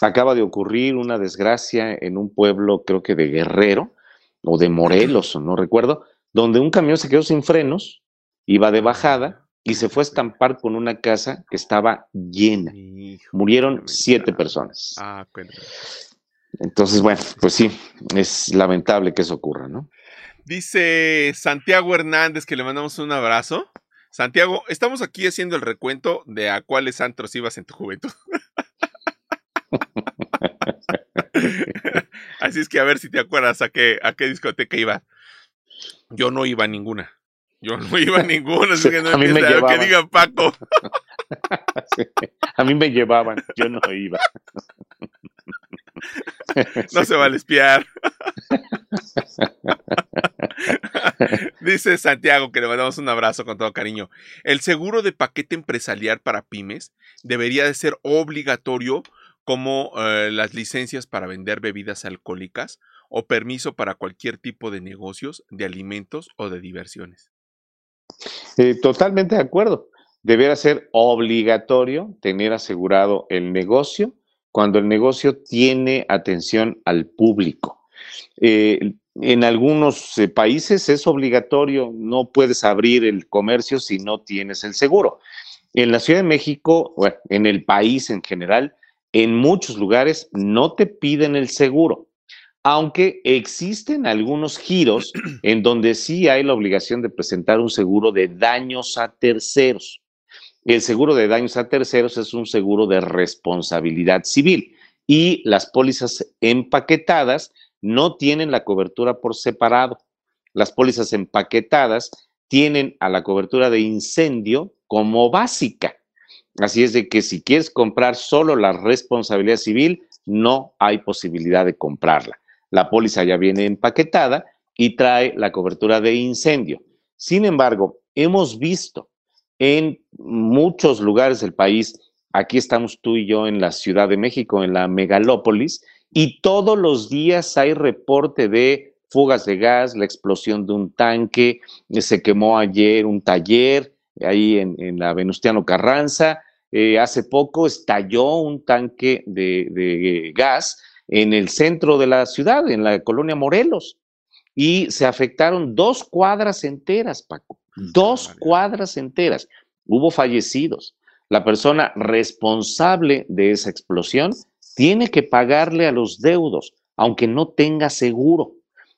Acaba de ocurrir una desgracia en un pueblo, creo que de Guerrero o de Morelos, no recuerdo, donde un camión se quedó sin frenos, iba de bajada y se fue a estampar con una casa que estaba llena. Murieron siete personas. Ah, Entonces, bueno, pues sí, es lamentable que eso ocurra, ¿no? Dice Santiago Hernández que le mandamos un abrazo. Santiago, estamos aquí haciendo el recuento de a cuáles antros ibas en tu juventud. Así es que a ver si te acuerdas a qué, a qué discoteca iba. Yo no iba a ninguna. Yo no iba a ninguna, así que no a mí me llevaban. que diga Paco. A mí me llevaban, yo no iba. No se vale espiar. Dice Santiago que le mandamos un abrazo con todo cariño. El seguro de paquete empresarial para pymes debería de ser obligatorio como eh, las licencias para vender bebidas alcohólicas o permiso para cualquier tipo de negocios, de alimentos o de diversiones. Eh, totalmente de acuerdo. Debería ser obligatorio tener asegurado el negocio cuando el negocio tiene atención al público. Eh, en algunos eh, países es obligatorio, no puedes abrir el comercio si no tienes el seguro. En la Ciudad de México, bueno, en el país en general, en muchos lugares no te piden el seguro, aunque existen algunos giros en donde sí hay la obligación de presentar un seguro de daños a terceros. El seguro de daños a terceros es un seguro de responsabilidad civil y las pólizas empaquetadas no tienen la cobertura por separado. Las pólizas empaquetadas tienen a la cobertura de incendio como básica. Así es de que si quieres comprar solo la responsabilidad civil, no hay posibilidad de comprarla. La póliza ya viene empaquetada y trae la cobertura de incendio. Sin embargo, hemos visto en muchos lugares del país, aquí estamos tú y yo en la Ciudad de México, en la megalópolis, y todos los días hay reporte de fugas de gas, la explosión de un tanque, se quemó ayer un taller ahí en, la Venustiano Carranza, eh, hace poco estalló un tanque de, gas en el centro de la ciudad, en la colonia Morelos, y se afectaron dos cuadras enteras, Paco, dos cuadras enteras. Hubo fallecidos. La persona responsable de esa explosión tiene que pagarle a los deudos, aunque no tenga seguro.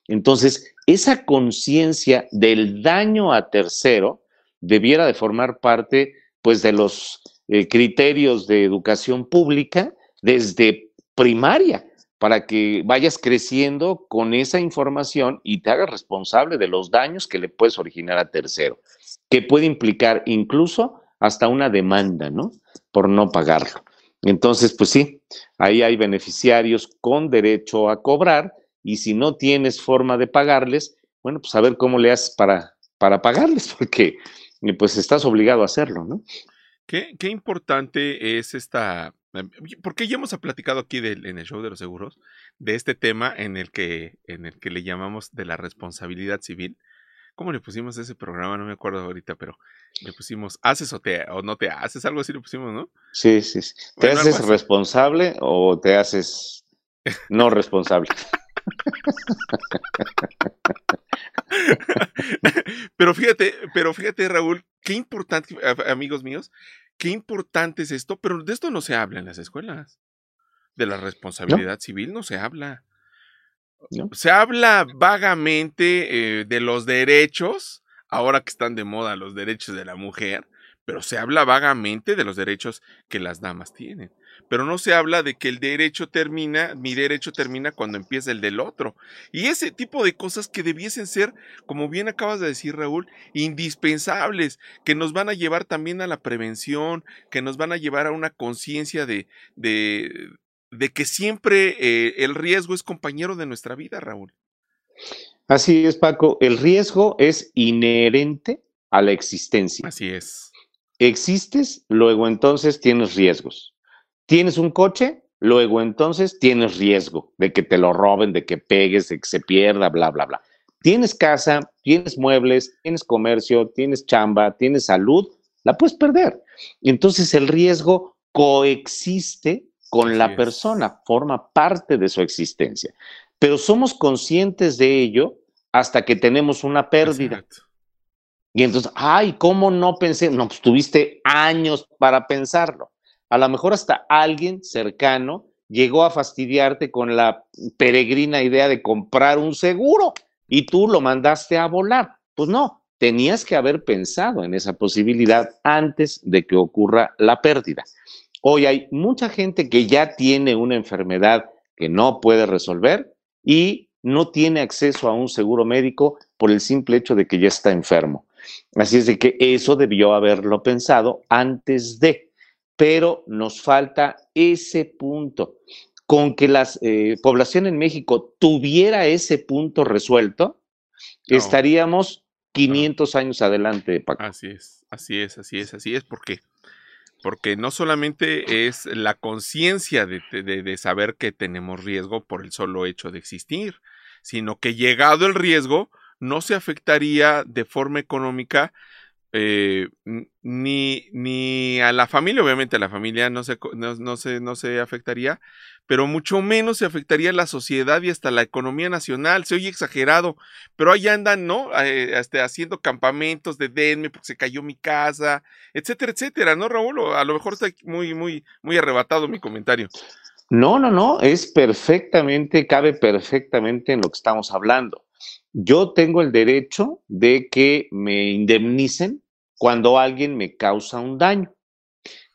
Entonces, esa conciencia del daño a tercero debiera de formar parte, pues, de los eh, criterios de educación pública desde primaria para que vayas creciendo con esa información y te hagas responsable de los daños que le puedes originar a tercero, que puede implicar incluso hasta una demanda, ¿no? Por no pagarlo. Entonces, pues sí, ahí hay beneficiarios con derecho a cobrar y si no tienes forma de pagarles, bueno, pues a ver cómo le haces para, para pagarles, porque pues estás obligado a hacerlo, ¿no? Qué, qué importante es esta Em, porque ya hemos platicado aquí en el show de los seguros de este tema en el que en el que le llamamos de la responsabilidad civil. ¿Cómo le pusimos ese programa? No me acuerdo ahorita, pero le pusimos haces o, te, o no te haces, algo así le pusimos, ¿no? Sí, sí. sí. ¿Te haces responsable o te haces no responsable? pero fíjate, pero fíjate, Raúl, qué importante, amigos míos, qué importante es esto, pero de esto no se habla en las escuelas. De la responsabilidad civil no se habla. Se habla vagamente eh, de los derechos, ahora que están de moda los derechos de la mujer, pero se habla vagamente de los derechos que las damas tienen pero no se habla de que el derecho termina, mi derecho termina cuando empieza el del otro. Y ese tipo de cosas que debiesen ser, como bien acabas de decir Raúl, indispensables, que nos van a llevar también a la prevención, que nos van a llevar a una conciencia de, de, de, que siempre eh, el riesgo es compañero de nuestra vida, Raúl. Así es, Paco, el riesgo es inherente a la existencia. Así es. Existes, luego entonces tienes riesgos. Tienes un coche, luego entonces tienes riesgo de que te lo roben, de que pegues, de que se pierda, bla, bla, bla. Tienes casa, tienes muebles, tienes comercio, tienes chamba, tienes salud, la puedes perder. Entonces el riesgo coexiste con la persona, forma parte de su existencia. Pero somos conscientes de ello hasta que tenemos una pérdida. Y entonces, ay, ¿cómo no pensé? No, pues tuviste años para pensarlo. A lo mejor hasta alguien cercano llegó a fastidiarte con la peregrina idea de comprar un seguro y tú lo mandaste a volar. Pues no, tenías que haber pensado en esa posibilidad antes de que ocurra la pérdida. Hoy hay mucha gente que ya tiene una enfermedad que no puede resolver y no tiene acceso a un seguro médico por el simple hecho de que ya está enfermo. Así es de que eso debió haberlo pensado antes de pero nos falta ese punto. Con que la eh, población en México tuviera ese punto resuelto, estaríamos 500 años adelante, Paco. Así es, así es, así es, así es, porque porque no solamente es la conciencia de, saber que tenemos riesgo por el solo hecho de existir, sino que llegado el riesgo no se afectaría de forma económica eh, ni, ni a la familia, obviamente a la familia no se, no, se, no se afectaría, pero mucho menos se afectaría la sociedad y hasta la economía nacional. Se oye exagerado, pero ahí andan, ¿no? Eh, este, haciendo campamentos de denme porque se cayó mi casa, etcétera, etcétera, ¿no, Raúl? a lo mejor está muy, muy, muy arrebatado mi comentario. No, no, no, es perfectamente, cabe perfectamente en lo que estamos hablando. Yo tengo el derecho de que me indemnicen cuando alguien me causa un daño.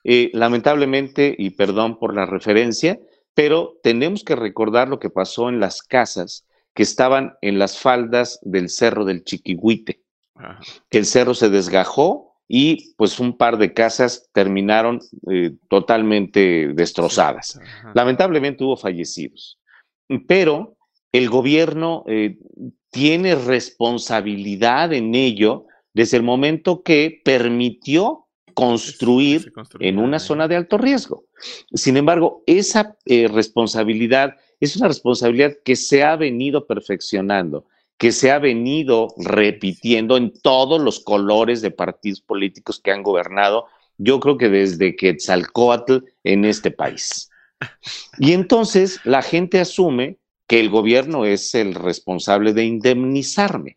Eh, lamentablemente, y perdón por la referencia, pero tenemos que recordar lo que pasó en las casas que estaban en las faldas del cerro del Chiquihuite. El cerro se desgajó y pues un par de casas terminaron eh, totalmente destrozadas. Lamentablemente hubo fallecidos, pero el gobierno eh, tiene responsabilidad en ello desde el momento que permitió construir en una zona de alto riesgo. Sin embargo, esa eh, responsabilidad es una responsabilidad que se ha venido perfeccionando, que se ha venido repitiendo en todos los colores de partidos políticos que han gobernado, yo creo que desde Quetzalcoatl en este país. Y entonces la gente asume que el gobierno es el responsable de indemnizarme.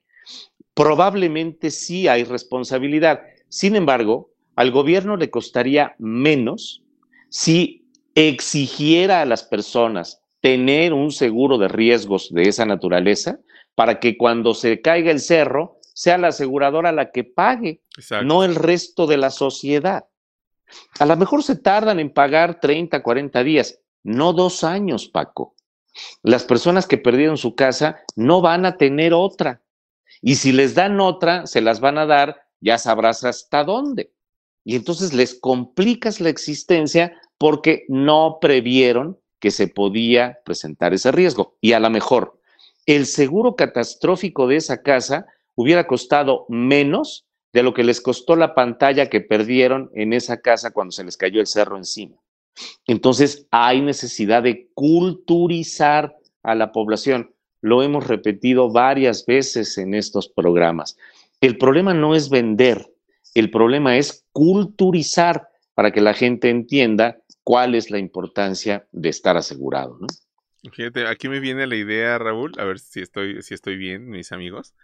Probablemente sí hay responsabilidad. Sin embargo, al gobierno le costaría menos si exigiera a las personas tener un seguro de riesgos de esa naturaleza para que cuando se caiga el cerro sea la aseguradora la que pague, no el resto de la sociedad. A lo mejor se tardan en pagar 30, 40 días, no dos años, Paco. Las personas que perdieron su casa no van a tener otra. Y si les dan otra, se las van a dar, ya sabrás hasta dónde. Y entonces les complicas la existencia porque no previeron que se podía presentar ese riesgo. Y a lo mejor el seguro catastrófico de esa casa hubiera costado menos de lo que les costó la pantalla que perdieron en esa casa cuando se les cayó el cerro encima. Entonces hay necesidad de culturizar a la población. Lo hemos repetido varias veces en estos programas. El problema no es vender, el problema es culturizar para que la gente entienda cuál es la importancia de estar asegurado. Fíjate, aquí me viene la idea, Raúl, a ver si estoy, si estoy bien, mis amigos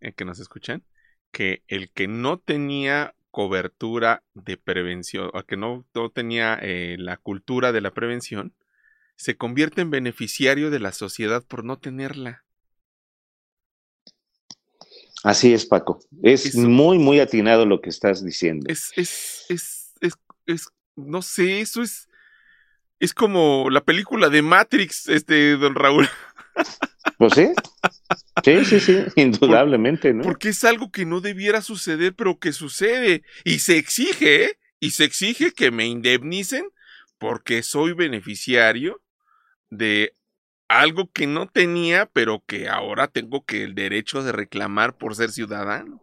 eh, que nos escuchan, que el que no tenía cobertura de prevención, o que no, tenía eh, la cultura de la prevención, se convierte en beneficiario de la sociedad por no tenerla. Así es, Paco. Es muy, muy atinado lo que estás diciendo. Es, es, es, es, es, no sé, eso es, es como la película de Matrix, este, don Raúl. Pues sí. Sí, sí, sí, indudablemente, ¿no? Porque es algo que no debiera suceder, pero que sucede. Y se exige, ¿eh? Y se exige que me indemnicen porque soy beneficiario de algo que no tenía, pero que ahora tengo que el derecho de reclamar por ser ciudadano.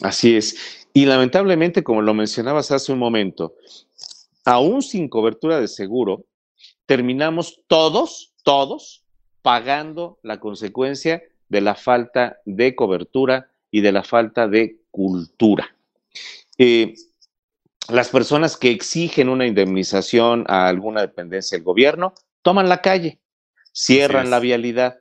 Así es. Y lamentablemente, como lo mencionabas hace un momento, aún sin cobertura de seguro, terminamos todos, todos, pagando la consecuencia de la falta de cobertura y de la falta de cultura. Eh, las personas que exigen una indemnización a alguna dependencia del gobierno toman la calle, cierran la vialidad,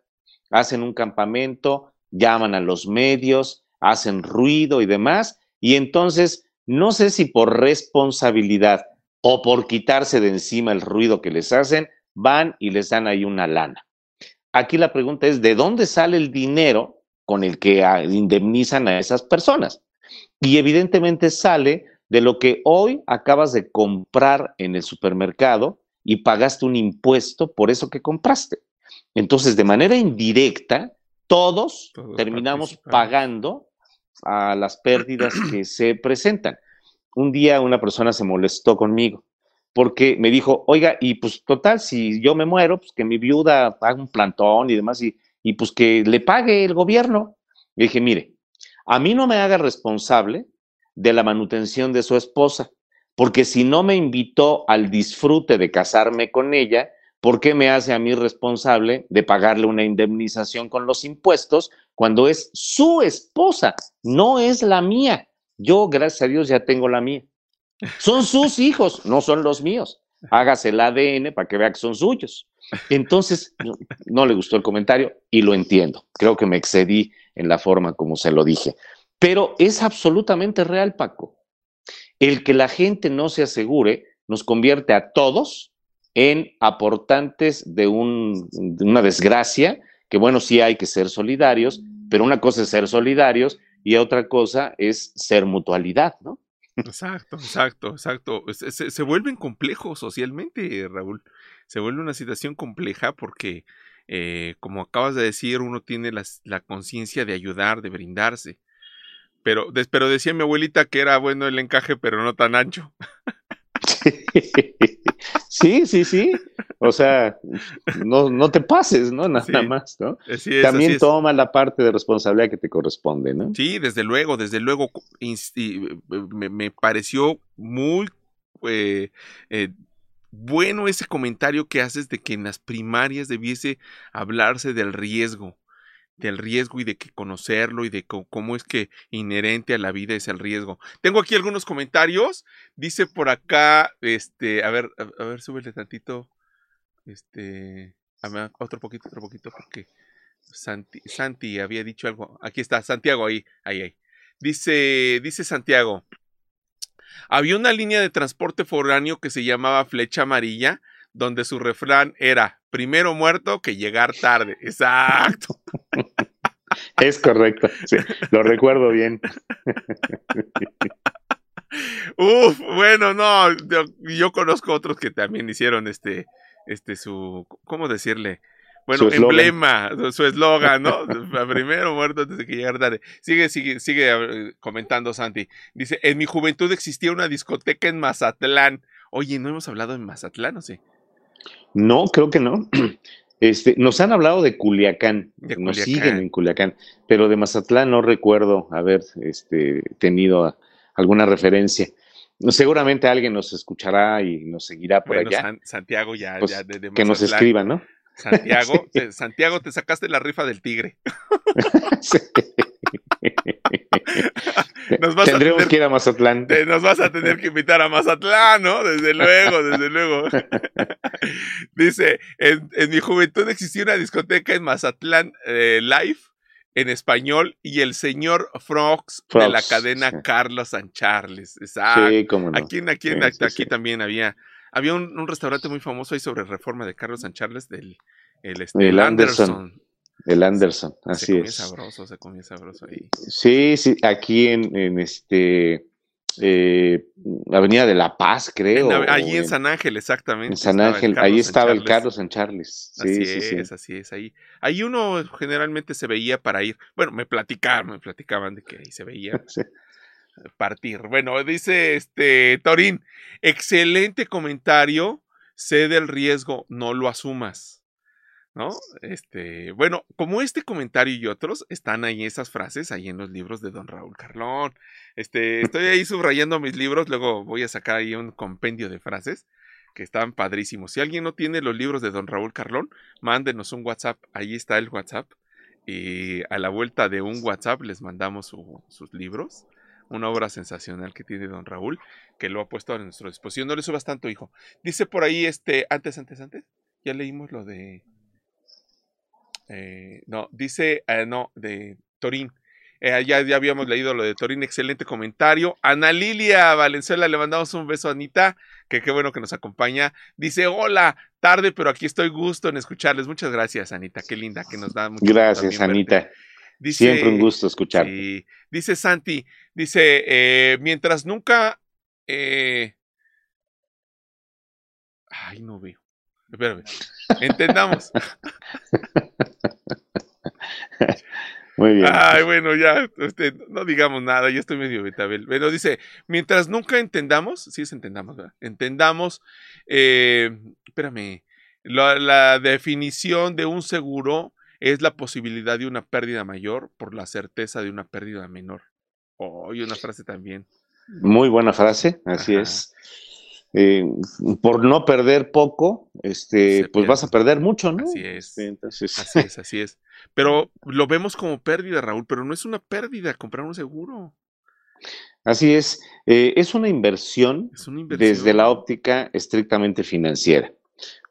hacen un campamento, llaman a los medios, hacen ruido y demás, y entonces no sé si por responsabilidad o por quitarse de encima el ruido que les hacen, van y les dan ahí una lana. Aquí la pregunta es, ¿de dónde sale el dinero con el que ah, indemnizan a esas personas? Y evidentemente sale de lo que hoy acabas de comprar en el supermercado y pagaste un impuesto por eso que compraste. Entonces, de manera indirecta, todos, terminamos pagando a las pérdidas que se presentan. Un día una persona se molestó conmigo porque me dijo, oiga, y pues total, si yo me muero, pues que mi viuda haga un plantón y demás, y, y pues que le pague el gobierno. Le dije, mire, a mí no me haga responsable de la manutención de su esposa, porque si no me invitó al disfrute de casarme con ella, ¿por qué me hace a mí responsable de pagarle una indemnización con los impuestos cuando es su esposa, no es la mía? Yo, gracias a Dios, ya tengo la mía. Son sus hijos, no son los míos. Hágase el ADN para que vea que son suyos. Entonces, no, le gustó el comentario y lo entiendo. Creo que me excedí en la forma como se lo dije. Pero es absolutamente real, Paco. El que la gente no se asegure nos convierte a todos en aportantes de, de, una desgracia, que bueno, sí hay que ser solidarios, pero una cosa es ser solidarios y otra cosa es ser mutualidad, ¿no? Exacto, exacto, exacto. Se, vuelven complejos socialmente, Raúl. Se vuelve una situación compleja porque, eh, como acabas de decir, uno tiene la conciencia de ayudar, de brindarse. Pero, pero decía mi abuelita que era bueno el encaje, pero no tan ancho. Sí, sí, sí. O sea, no, no te pases, ¿no? Nada más, ¿no? También toma la parte de responsabilidad que te corresponde, ¿no? Sí, desde luego, desde luego. Me, pareció muy eh, eh, bueno ese comentario que haces de que en las primarias debiese hablarse del riesgo del riesgo y de que conocerlo y de cómo es que inherente a la vida es el riesgo. Tengo aquí algunos comentarios. Dice por acá, este, a ver, a, ver, súbele tantito. Este, otro poquito, otro poquito, porque Santi, Santi había dicho algo. Aquí está, Santiago, ahí, ahí, ahí. Dice, dice Santiago. Había una línea de transporte foráneo que se llamaba Flecha Amarilla, donde su refrán era primero muerto que llegar tarde. Exacto. Es correcto, lo recuerdo bien. Uf, bueno, no, yo, conozco otros que también hicieron este, este, su, ¿cómo decirle? Bueno, emblema, su eslogan, ¿no? Primero muerto antes de que llegara tarde. Sigue, sigue, sigue comentando Santi. Dice, en mi juventud existía una discoteca en Mazatlán. Oye, ¿no hemos hablado en Mazatlán o sí? No, creo que no. Este, nos han hablado de Culiacán, nos siguen en Culiacán, pero de Mazatlán no recuerdo haber este, tenido alguna referencia. Seguramente alguien nos escuchará y nos seguirá por allá. Santiago ya, pues, ya de, Que nos escriban, ¿no? Santiago, te, Santiago, te sacaste la rifa del tigre. Nos vas Tendremos que ir a Mazatlán. nos vas a tener que invitar a Mazatlán, ¿no? Desde luego, desde luego. Dice, en, mi juventud existía una discoteca en Mazatlán eh, Live en español y el señor Frogs, de la cadena Carlos San Charles. Sí, cómo no. Aquí, aquí, aquí, también había, había un, restaurante muy famoso ahí sobre reforma de Carlos San Charles del el, este, Anderson. El Anderson, así es. Se sabroso, se comía sabroso ahí. Sí, sí, aquí en, este eh, Avenida de la Paz, creo. allí en, San Ángel, exactamente. En San Ángel, ahí estaba el Carlos San Charles. Sí, así es, así es. Ahí, ahí uno generalmente se veía para ir. Bueno, me platicaban, me platicaban de que ahí se veía partir. Bueno, dice este Torín, excelente comentario. Sé del riesgo, no lo asumas. ¿no? Este, bueno, como este comentario y otros están ahí esas frases ahí en los libros de Don Raúl Carlón. Este, estoy ahí subrayando mis libros, luego voy a sacar ahí un compendio de frases que están padrísimos. Si alguien no tiene los libros de Don Raúl Carlón, mándenos un WhatsApp, ahí está el WhatsApp. Y a la vuelta de un WhatsApp les mandamos sus libros. Una obra sensacional que tiene Don Raúl, que lo ha puesto a nuestra disposición. No le subas tanto, hijo. Dice por ahí, este, antes, antes, antes, ya leímos lo de eh, no, dice, eh, no, de Torín. Eh, ya, ya habíamos leído lo de Torín, excelente comentario. Ana Lilia Valenzuela, le mandamos un beso a Anita, que qué bueno que nos acompaña. Dice, hola, tarde, pero aquí estoy gusto en escucharles. Muchas gracias, Anita, qué linda, que nos da mucho Gracias, Anita. Siempre un gusto escuchar. dice Santi, dice, mientras nunca... ay, no veo. Espérame. Entendamos. Muy bien. Ay, bueno, ya, este, no digamos nada, ya estoy medio betabel. Pero dice, mientras nunca entendamos, sí es entendamos, ¿verdad? Entendamos, eh, espérame, la, definición de un seguro es la posibilidad de una pérdida mayor por la certeza de una pérdida menor. Oh, y una frase también. Muy buena frase, así es. Eh, por no perder poco, este, pues vas a perder mucho, ¿no? Así es. Así es, así es. Pero lo vemos como pérdida, Raúl, pero no es una pérdida comprar un seguro. Así es. Eh, es, una inversión es una inversión desde la óptica estrictamente financiera.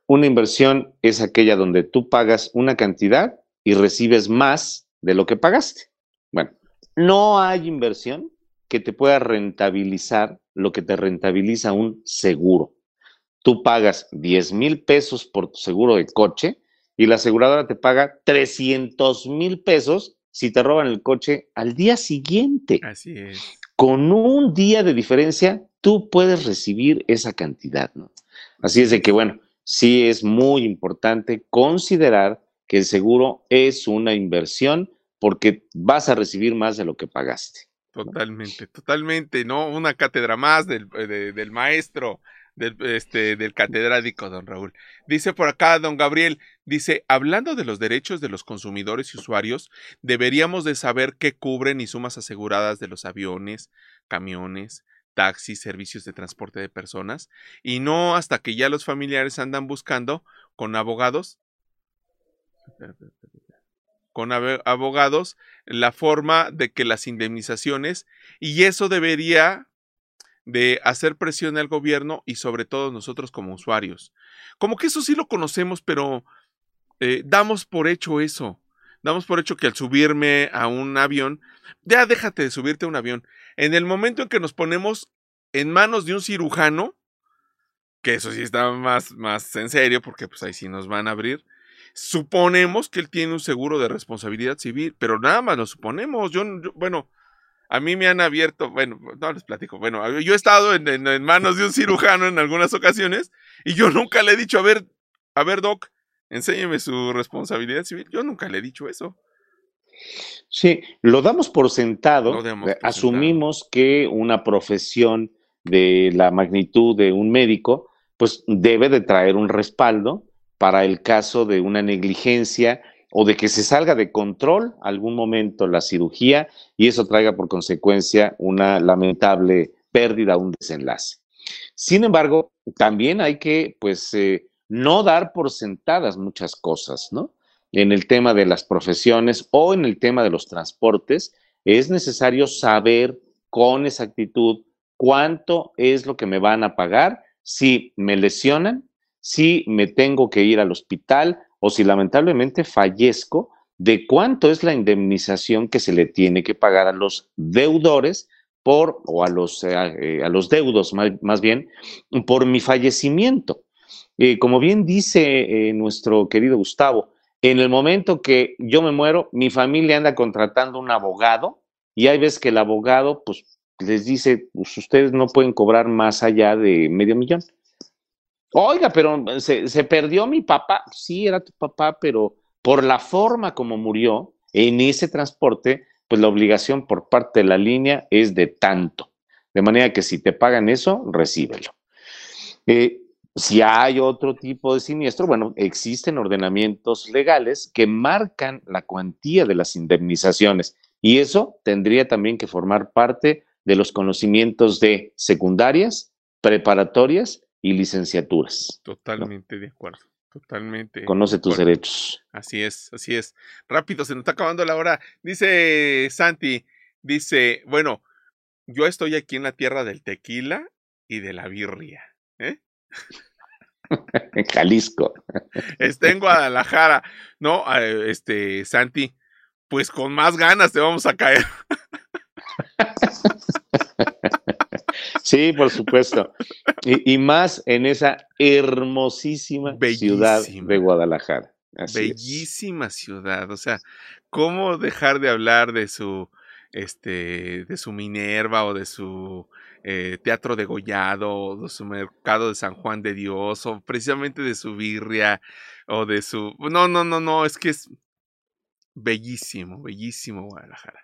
Una inversión es aquella donde tú pagas una cantidad y recibes más de lo que pagaste. Bueno, no hay inversión que te pueda rentabilizar lo que te rentabiliza un seguro. Tú pagas 10 mil pesos por tu seguro de coche y la aseguradora te paga 300 mil pesos si te roban el coche al día siguiente. Así es. Con un día de diferencia, tú puedes recibir esa cantidad, ¿no? Así es de que, bueno, sí es muy importante considerar que el seguro es una inversión porque vas a recibir más de lo que pagaste. Totalmente, totalmente, ¿no? Una cátedra más del, eh, del maestro, del, este, del catedrático, don Raúl. Dice por acá, don Gabriel, dice, hablando de los derechos de los consumidores y usuarios, deberíamos de saber qué cubren y sumas aseguradas de los aviones, camiones, taxis, servicios de transporte de personas, y no hasta que ya los familiares andan buscando con abogados con abogados la forma de que las indemnizaciones, y eso debería de hacer presión al gobierno y sobre todo nosotros como usuarios. Como que eso sí lo conocemos, pero eh, damos por hecho eso. Damos por hecho que al subirme a un avión, ya déjate de subirte a un avión. En el momento en que nos ponemos en manos de un cirujano, que eso sí está más, más en serio, porque pues ahí sí nos van a abrir, Suponemos que él tiene un seguro de responsabilidad civil, pero nada más lo suponemos. Yo, bueno, a mí me han abierto, bueno, no les platico, bueno, yo he estado en, manos de un cirujano en algunas ocasiones y yo nunca le he dicho, a ver, a ver, Doc, enséñeme su responsabilidad civil. Yo nunca le he dicho eso. Sí, lo damos por sentado. Eh, asumimos que una profesión de la magnitud de un médico, pues debe de traer un respaldo para el caso de una negligencia o de que se salga de control algún momento la cirugía y eso traiga por consecuencia una lamentable pérdida, un desenlace. Sin embargo, también hay que, pues, eh, no dar por sentadas muchas cosas, ¿no? En el tema de las profesiones o en el tema de los transportes, es necesario saber con exactitud cuánto es lo que me van a pagar si me lesionan, si me tengo que ir al hospital o si lamentablemente fallezco, de cuánto es la indemnización que se le tiene que pagar a los deudores por, o a los, eh, eh, a los deudos más, bien, por mi fallecimiento. Eh, como bien dice nuestro querido Gustavo, en el momento que yo me muero, mi familia anda contratando un abogado y hay veces que el abogado pues les dice, pues ustedes no pueden cobrar más allá de medio millón. Oiga, pero se, se perdió mi papá. Sí, era tu papá, pero por la forma como murió en ese transporte, pues la obligación por parte de la línea es de tanto. De manera que si te pagan eso, recíbelo. Eh, si hay otro tipo de siniestro, bueno, existen ordenamientos legales que marcan la cuantía de las indemnizaciones y eso tendría también que formar parte de los conocimientos de secundarias, preparatorias y licenciaturas. Totalmente de acuerdo. Totalmente. Conoce tus derechos. Así es, así es. Rápido, se nos está acabando la hora. Dice Santi, dice, bueno, yo estoy aquí en la tierra del tequila y de la birria. ¿eh? En Jalisco. Está en Guadalajara. No, este, Santi, pues con más ganas te vamos a caer. Sí, por supuesto. Y, más en esa hermosísima ciudad de Guadalajara. Bellísima ciudad. O sea, ¿cómo dejar de hablar de su, este, de su Minerva o de su eh, teatro degollado de su mercado de San Juan de Dios o precisamente de su birria o de su... No, no, no, no, es que es bellísimo, bellísimo Guadalajara.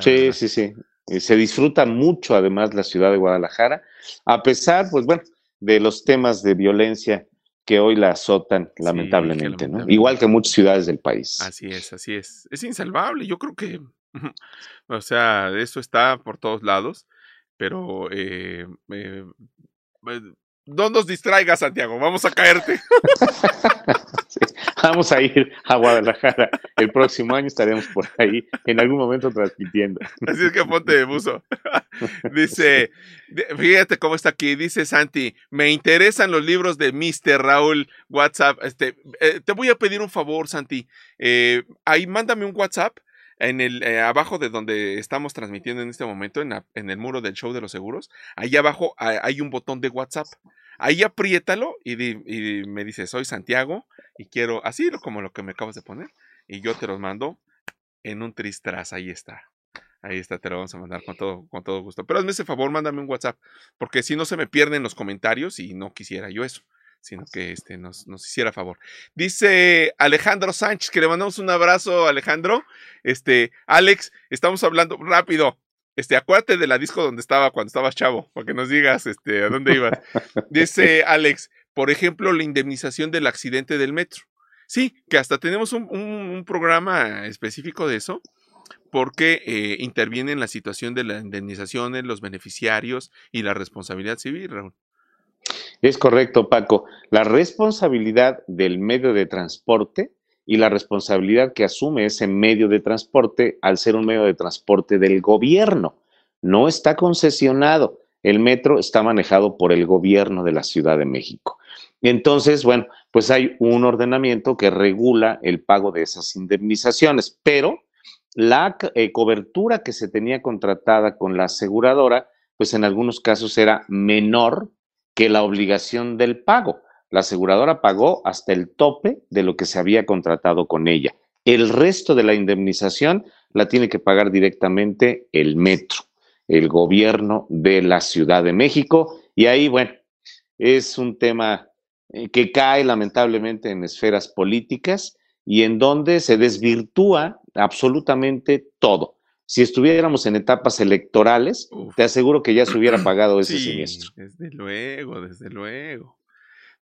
Sí, sí, sí se disfruta mucho además la ciudad de Guadalajara, a pesar, pues bueno, de los temas de violencia que hoy la azotan lamentablemente, ¿no? Igual que muchas ciudades del país. Así es, así es. Es insalvable, yo creo que, o sea, eso está por todos lados, pero eh, eh, eh no nos distraigas, Santiago, vamos a caerte. vamos a ir a Guadalajara. El próximo año estaremos por ahí, en algún momento transmitiendo. Así es que ponte de buzo. Dice, fíjate cómo está aquí, dice Santi, me interesan los libros de Mr. Raúl WhatsApp. Este, eh, te voy a pedir un favor, Santi. Eh, ahí mándame un WhatsApp en el eh, abajo de donde estamos transmitiendo en este momento, en, el muro del show de los seguros, ahí abajo hay un botón de WhatsApp. Ahí apriétalo y, y, me dice, soy Santiago y quiero, así como lo que me acabas de poner, y yo te los mando en un tristras, ahí está. Ahí está, te lo vamos a mandar con todo, con todo gusto. Pero hazme ese favor, mándame un WhatsApp, porque si no se me pierden los comentarios y no quisiera yo eso sino que este, nos, nos, hiciera favor. Dice Alejandro Sánchez, que le mandamos un abrazo, Alejandro. Este, Alex, estamos hablando rápido. Este, acuérdate de la disco donde estaba cuando estabas chavo, para que nos digas este, a dónde ibas. Dice Alex, por ejemplo, la indemnización del accidente del metro. Sí, que hasta tenemos un, un, programa específico de eso, porque eh, interviene en la situación de la indemnización, en los beneficiarios y la responsabilidad civil, Raúl. Es correcto, Paco. La responsabilidad del medio de transporte y la responsabilidad que asume ese medio de transporte al ser un medio de transporte del gobierno. No está concesionado. El metro está manejado por el gobierno de la Ciudad de México. Entonces, bueno, pues hay un ordenamiento que regula el pago de esas indemnizaciones, pero la eh, cobertura que se tenía contratada con la aseguradora, pues en algunos casos era menor que la obligación del pago. La aseguradora pagó hasta el tope de lo que se había contratado con ella. El resto de la indemnización la tiene que pagar directamente el metro, el gobierno de la Ciudad de México. Y ahí, bueno, es un tema eh, que cae lamentablemente en esferas políticas y en donde se desvirtúa absolutamente todo. Si estuviéramos en etapas electorales, te aseguro que ya se hubiera pagado ese sí, siniestro. Desde luego, desde luego.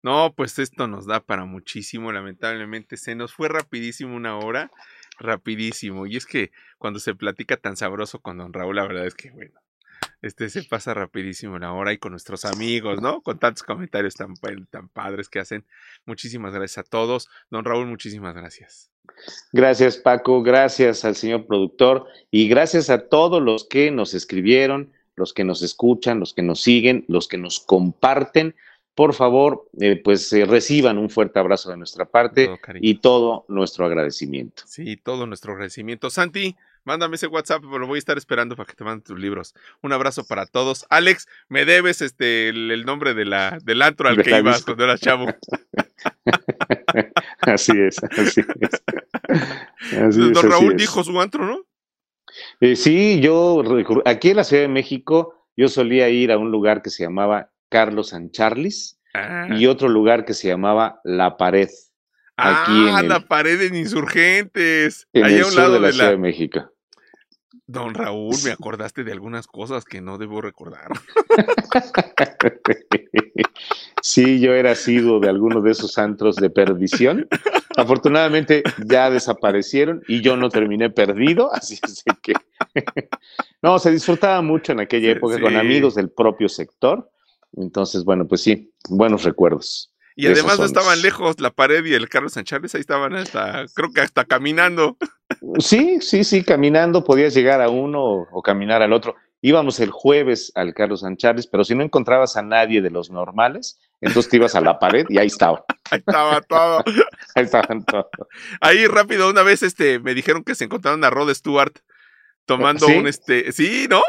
No, pues esto nos da para muchísimo, lamentablemente. Se nos fue rapidísimo una hora, rapidísimo. Y es que cuando se platica tan sabroso con don Raúl, la verdad es que, bueno, este se pasa rapidísimo la hora y con nuestros amigos, ¿no? Con tantos comentarios tan, tan padres que hacen. Muchísimas gracias a todos. Don Raúl, muchísimas gracias. Gracias, Paco. Gracias al señor productor y gracias a todos los que nos escribieron, los que nos escuchan, los que nos siguen, los que nos comparten. Por favor, eh, pues eh, reciban un fuerte abrazo de nuestra parte y todo nuestro agradecimiento. Sí, todo nuestro agradecimiento. Santi, Mándame ese WhatsApp, pero lo voy a estar esperando para que te manden tus libros. Un abrazo para todos. Alex, me debes este el, nombre de la, del antro al que ibas cuando eras chavo. así es, así es. Don Raúl dijo su antro, ¿no? Eh, sí, yo aquí en la Ciudad de México, yo solía ir a un lugar que se llamaba Carlos San Charlis ah. y otro lugar que se llamaba La Pared. Aquí ah, la pared en Insurgentes. En el sur de la Ciudad de México. Don Raúl, me acordaste de algunas cosas que no debo recordar. Sí, yo era sido de algunos de esos antros de perdición. Afortunadamente ya desaparecieron y yo no terminé perdido, así es que no, se disfrutaba mucho en aquella época con amigos del propio sector. Entonces, bueno, pues sí, buenos recuerdos. Y además no estaban lejos la pared y el Carlos Sánchez, ahí estaban hasta, creo que hasta caminando. Sí, sí, sí, caminando podías llegar a uno o, caminar al otro. Íbamos el jueves al Carlos Sánchez, pero si no encontrabas a nadie de los normales, entonces te ibas a la pared y ahí estaba. Ahí estaba todo. ahí estaban todo. Ahí rápido, una vez este, me dijeron que se encontraron a Rod Stewart tomando un este, sí, ¿no?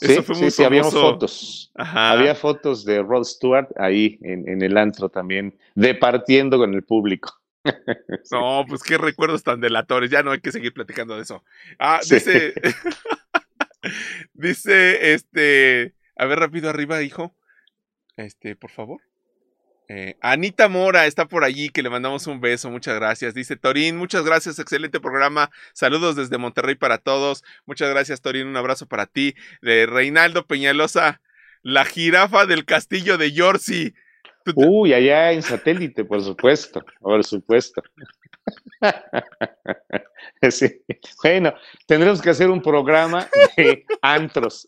Eso fue muy sí, había fotos. Había fotos de Rod Stewart ahí en, el antro también, departiendo con el público. No, pues qué recuerdos tan delatores. Ya no hay que seguir platicando de eso. Ah, dice. dice, este. A ver, rápido arriba, hijo. Este, por favor. Eh, Anita Mora está por allí, que le mandamos un beso, muchas gracias. Dice Torín, muchas gracias, excelente programa. Saludos desde Monterrey para todos. Muchas gracias, Torín, un abrazo para ti. De Reinaldo Peñalosa, la jirafa del castillo de Yorsi. Uy, allá en satélite, por supuesto, por supuesto. Bueno, tendremos que hacer un programa de antros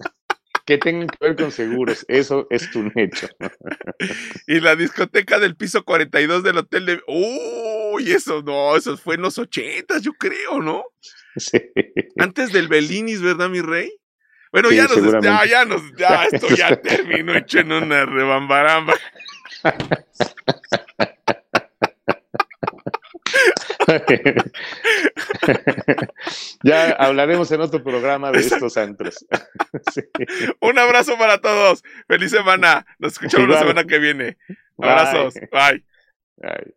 que tengan que ver con seguros. Eso es un hecho. y la discoteca del piso 42 del hotel de. Uy, eso no, eso fue en los 80, yo creo, ¿no? Sí. Antes del Belinis, ¿verdad, mi rey? Bueno, ya nos, ya, ya nos, ya esto ya terminó hecho en una rebambaramba. ya hablaremos en otro programa de estos antros. Un abrazo para todos. Feliz semana. Nos escuchamos la semana que viene. Abrazos. Bye.